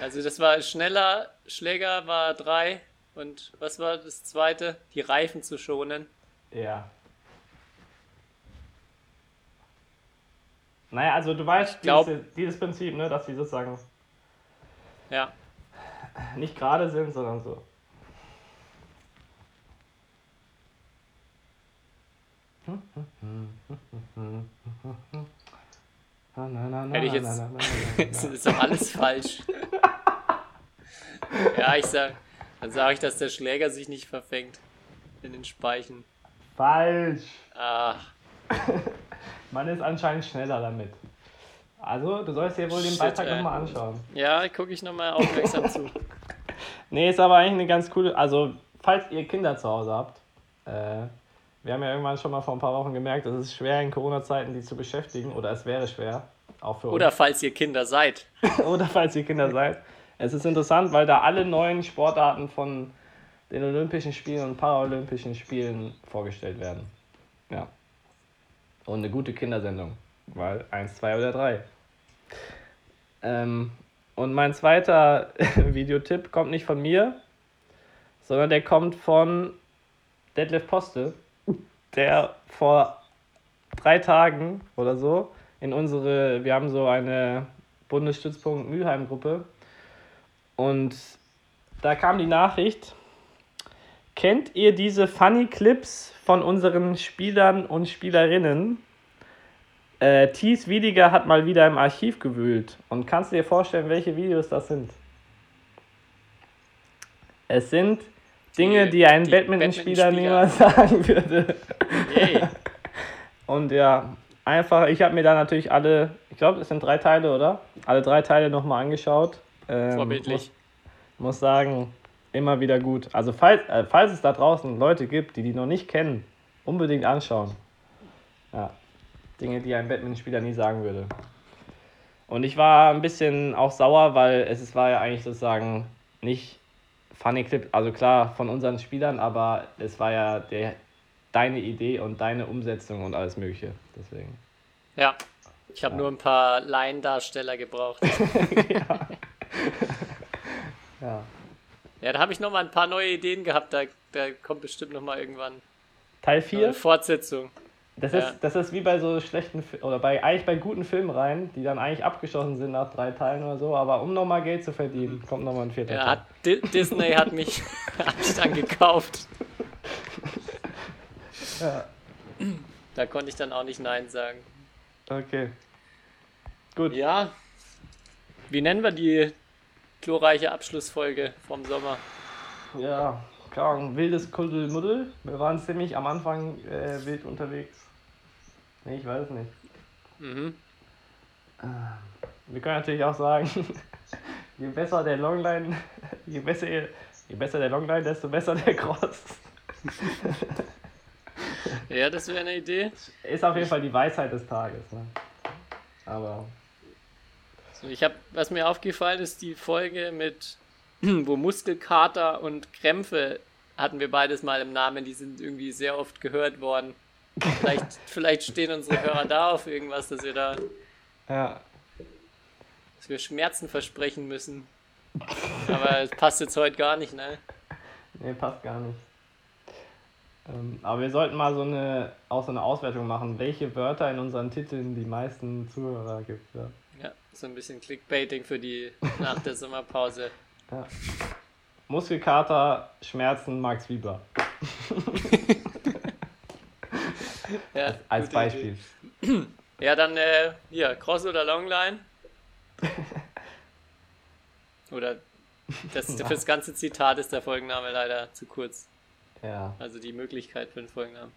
Also das war schneller, Schläger war drei und was war das zweite? Die Reifen zu schonen. Ja. Naja, also du weißt glaub- dieses, dieses Prinzip, ne, dass die sozusagen Ja, nicht gerade sind, sondern so. Hätte ich jetzt- das [laughs] ist doch alles falsch. [laughs] Ja, ich sag, dann sage ich, dass der Schläger sich nicht verfängt in den Speichen. Falsch. Ach, [laughs] Man ist anscheinend schneller damit. Also, du sollst dir wohl den Shit, Beitrag nochmal anschauen. ja, gucke ich nochmal aufmerksam zu. Nee, ist aber eigentlich eine ganz coole. Also, falls ihr Kinder zu Hause habt, äh, wir haben ja irgendwann schon mal vor ein paar Wochen gemerkt, es ist schwer in Corona-Zeiten, die zu beschäftigen. Oder es wäre schwer. Auch für Oder falls ihr Kinder seid. [laughs] Oder falls ihr Kinder seid. Es ist interessant, weil da alle neuen Sportarten von den Olympischen Spielen und Paralympischen Spielen vorgestellt werden. Ja. Und eine gute Kindersendung. Weil eins, zwei oder drei. Ähm, und mein zweiter [laughs] Videotipp kommt nicht von mir, sondern der kommt von Detlef Poste, der vor drei Tagen oder so in unsere, wir haben so eine Bundesstützpunkt Mülheim-Gruppe und da kam die Nachricht, kennt ihr diese Funny Clips von unseren Spielern und Spielerinnen? Äh, Thies Wiediger hat mal wieder im Archiv gewühlt. Und kannst du dir vorstellen, welche Videos das sind? Es sind Dinge, Die- ein Badmintonspieler. niemals [laughs] sagen würde. Yay. [laughs] Und ja, einfach, ich habe mir da natürlich alle, ich glaube, es sind drei Teile, oder? Alle drei Teile nochmal angeschaut. Ähm, Vorbildlich. Muss, muss sagen, immer wieder gut. Also falls, äh, falls es da draußen Leute gibt, die die noch nicht kennen, unbedingt anschauen. Ja, Dinge, die ein Batman-Spieler nie sagen würde. Und ich war ein bisschen auch sauer, weil es, es war ja eigentlich sozusagen nicht Funny Clip, also klar von unseren Spielern, aber es war ja der, deine Idee und deine Umsetzung und alles Mögliche. Deswegen. Ja, ich habe nur ein paar Laiendarsteller gebraucht. [laughs] Ja. Ja, da habe ich noch mal ein paar neue Ideen gehabt. Da, da kommt bestimmt noch mal irgendwann Teil eine 4, Fortsetzung. das, ja. ist, das ist wie bei so schlechten, oder bei eigentlich bei guten Filmreihen, die dann eigentlich abgeschlossen sind nach drei Teilen oder so, aber um nochmal Geld zu verdienen, kommt nochmal ein vierter Ja, Teil. hat, Disney hat mich, [laughs] hat mich dann gekauft. [laughs] Ja. Da konnte ich dann auch nicht Nein sagen. Okay. Gut. Ja, wie nennen wir die glorreiche Abschlussfolge vom Sommer? Ja, Ahnung, wildes Kuddelmuddel. Wir waren ziemlich am Anfang äh, wild unterwegs. Nee, ich weiß es nicht. Mhm. Wir können natürlich auch sagen, [laughs] je besser der Longline, [laughs] je besser, je besser der Longline, desto besser der Cross. [laughs] [laughs] Ja, das wäre eine Idee. Ist auf jeden Fall die Weisheit des Tages. Ne? Aber So, ich habe, was mir aufgefallen ist, die Folge mit, [clears throat] wo Muskelkater und Krämpfe hatten wir beides mal im Namen. Die sind irgendwie sehr oft gehört worden. Vielleicht, [laughs] vielleicht stehen unsere Hörer da auf irgendwas, dass wir da, ja, dass wir Schmerzen versprechen müssen. Aber es passt jetzt heute gar nicht, ne? nee, passt gar nicht. Ähm, aber wir sollten mal so eine, auch so eine Auswertung machen, welche Wörter in unseren Titeln die meisten Zuhörer gibt. Ja. Ja, so ein bisschen Clickbaiting für die [laughs] nach der Sommerpause. Ja. Muskelkater, Schmerzen, Max Wieber. [laughs] Ja, Als Beispiel. Idee. Ja, dann äh, hier, Cross oder Longline? [laughs] Oder das, für das ganze Zitat ist der Folgenname leider zu kurz. Ja. Also die Möglichkeit für den Folgennamen.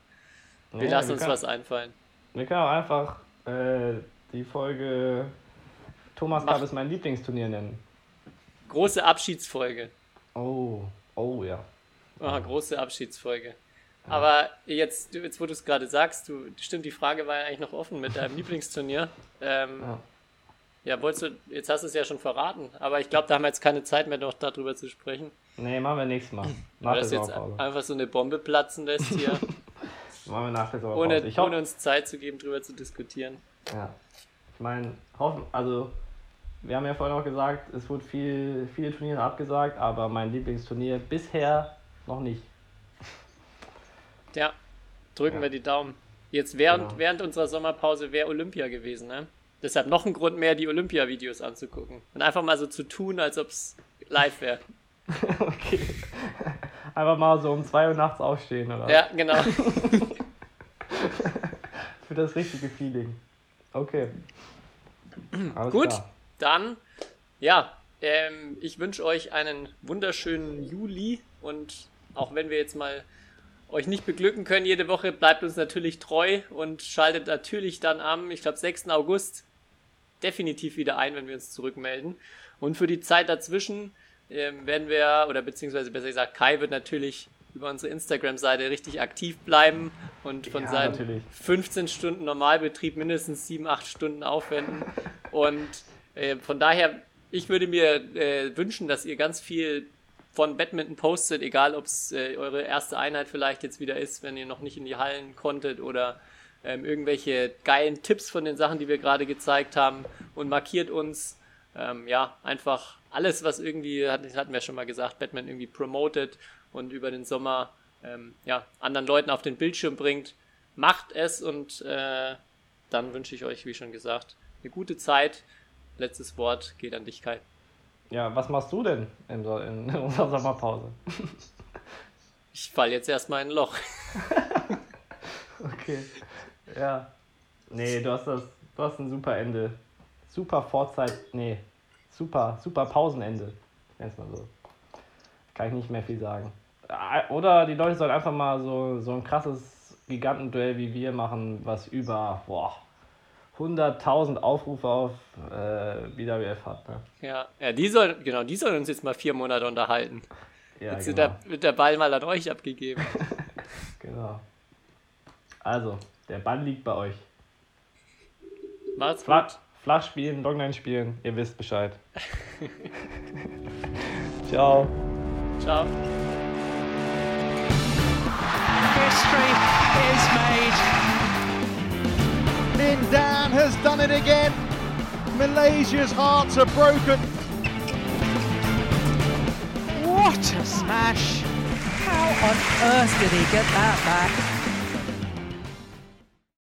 Wir Nee, lassen uns können, was einfallen. Wir können auch einfach äh, die Folge Thomas Mach. Cup ist mein Lieblingsturnier nennen. Große Abschiedsfolge. Oh, oh ja. Aha, große Abschiedsfolge. Aber jetzt, jetzt wo du es gerade sagst, du, stimmt, die Frage war ja eigentlich noch offen mit deinem [laughs] Lieblingsturnier. Ähm, Ja. ja, wolltest du, jetzt hast du es ja schon verraten, aber ich glaube, da haben wir jetzt keine Zeit mehr, noch darüber zu sprechen. Nee, machen wir nächstes Mal. Nach Weil der das jetzt einfach so eine Bombe platzen lässt hier, [laughs] Machen wir nach der Sommerpause. ohne, ich ohne uns Zeit zu geben, drüber zu diskutieren. ja. Ich meine, hoffen, also wir haben ja vorhin auch gesagt, es wurde viel, viele Turniere abgesagt, aber mein Lieblingsturnier bisher noch nicht. Ja, drücken Ja. wir die Daumen. Jetzt während, Genau. während unserer Sommerpause wäre Olympia gewesen, ne? Deshalb noch ein Grund mehr, die Olympia-Videos anzugucken. Und einfach mal so zu tun, als ob es live wäre. [laughs] okay. Einfach mal so um 2 Uhr nachts aufstehen, oder? Ja, genau. [laughs] Für das richtige Feeling. Okay. Alles Gut, klar. dann, ja, ähm, ich wünsche euch einen wunderschönen Juli und auch wenn wir jetzt mal euch nicht beglücken können jede Woche, bleibt uns natürlich treu und schaltet natürlich dann am, ich glaube, 6. August definitiv wieder ein, wenn wir uns zurückmelden. Und für die Zeit dazwischen ähm, werden wir, oder beziehungsweise besser gesagt, Kai wird natürlich über unsere Instagram-Seite richtig aktiv bleiben und von Ja, seinem natürlich. 15 Stunden Normalbetrieb mindestens 7, 8 Stunden aufwenden. [laughs] Und äh, von daher, ich würde mir äh, wünschen, dass ihr ganz viel von Badminton postet, egal ob es äh, eure erste Einheit vielleicht jetzt wieder ist, wenn ihr noch nicht in die Hallen konntet oder ähm, irgendwelche geilen Tipps von den Sachen, die wir gerade gezeigt haben und markiert uns. Ähm, ja, einfach alles, was irgendwie, hatten wir schon mal gesagt, Batman irgendwie promotet und über den Sommer ähm, ja, anderen Leuten auf den Bildschirm bringt. Macht es und äh, dann wünsche ich euch, wie schon gesagt, eine gute Zeit. Letztes Wort geht an dich, Kai. Ja, was machst du denn in, so- in unserer [laughs] Sommerpause? Ich fall jetzt erstmal in ein Loch. [laughs] Okay. Ja. Nee, du hast das, du hast ein super Ende. Super Vorzeit, nee, super, super Pausenende. Nenn's mal so. Kann ich nicht mehr viel sagen. Ah, Oder die Leute sollen einfach mal so, so ein krasses Gigantenduell wie wir machen, was über, boah, 100.000 Aufrufe auf äh, BWF hat. Ne? Ja, ja, die soll, genau, die sollen uns jetzt mal vier Monate unterhalten. Ja, Jetzt genau. wird, der, wird der Ball mal an euch abgegeben. [laughs] genau. Also, der Ball liegt bei euch. Macht's gut. Flach spielen, Longline spielen, ihr wisst Bescheid. [laughs] Ciao. Ciao. History is made. Lin Dan has done it again. Malaysia's hearts are broken. What a smash! How on earth did he get that back?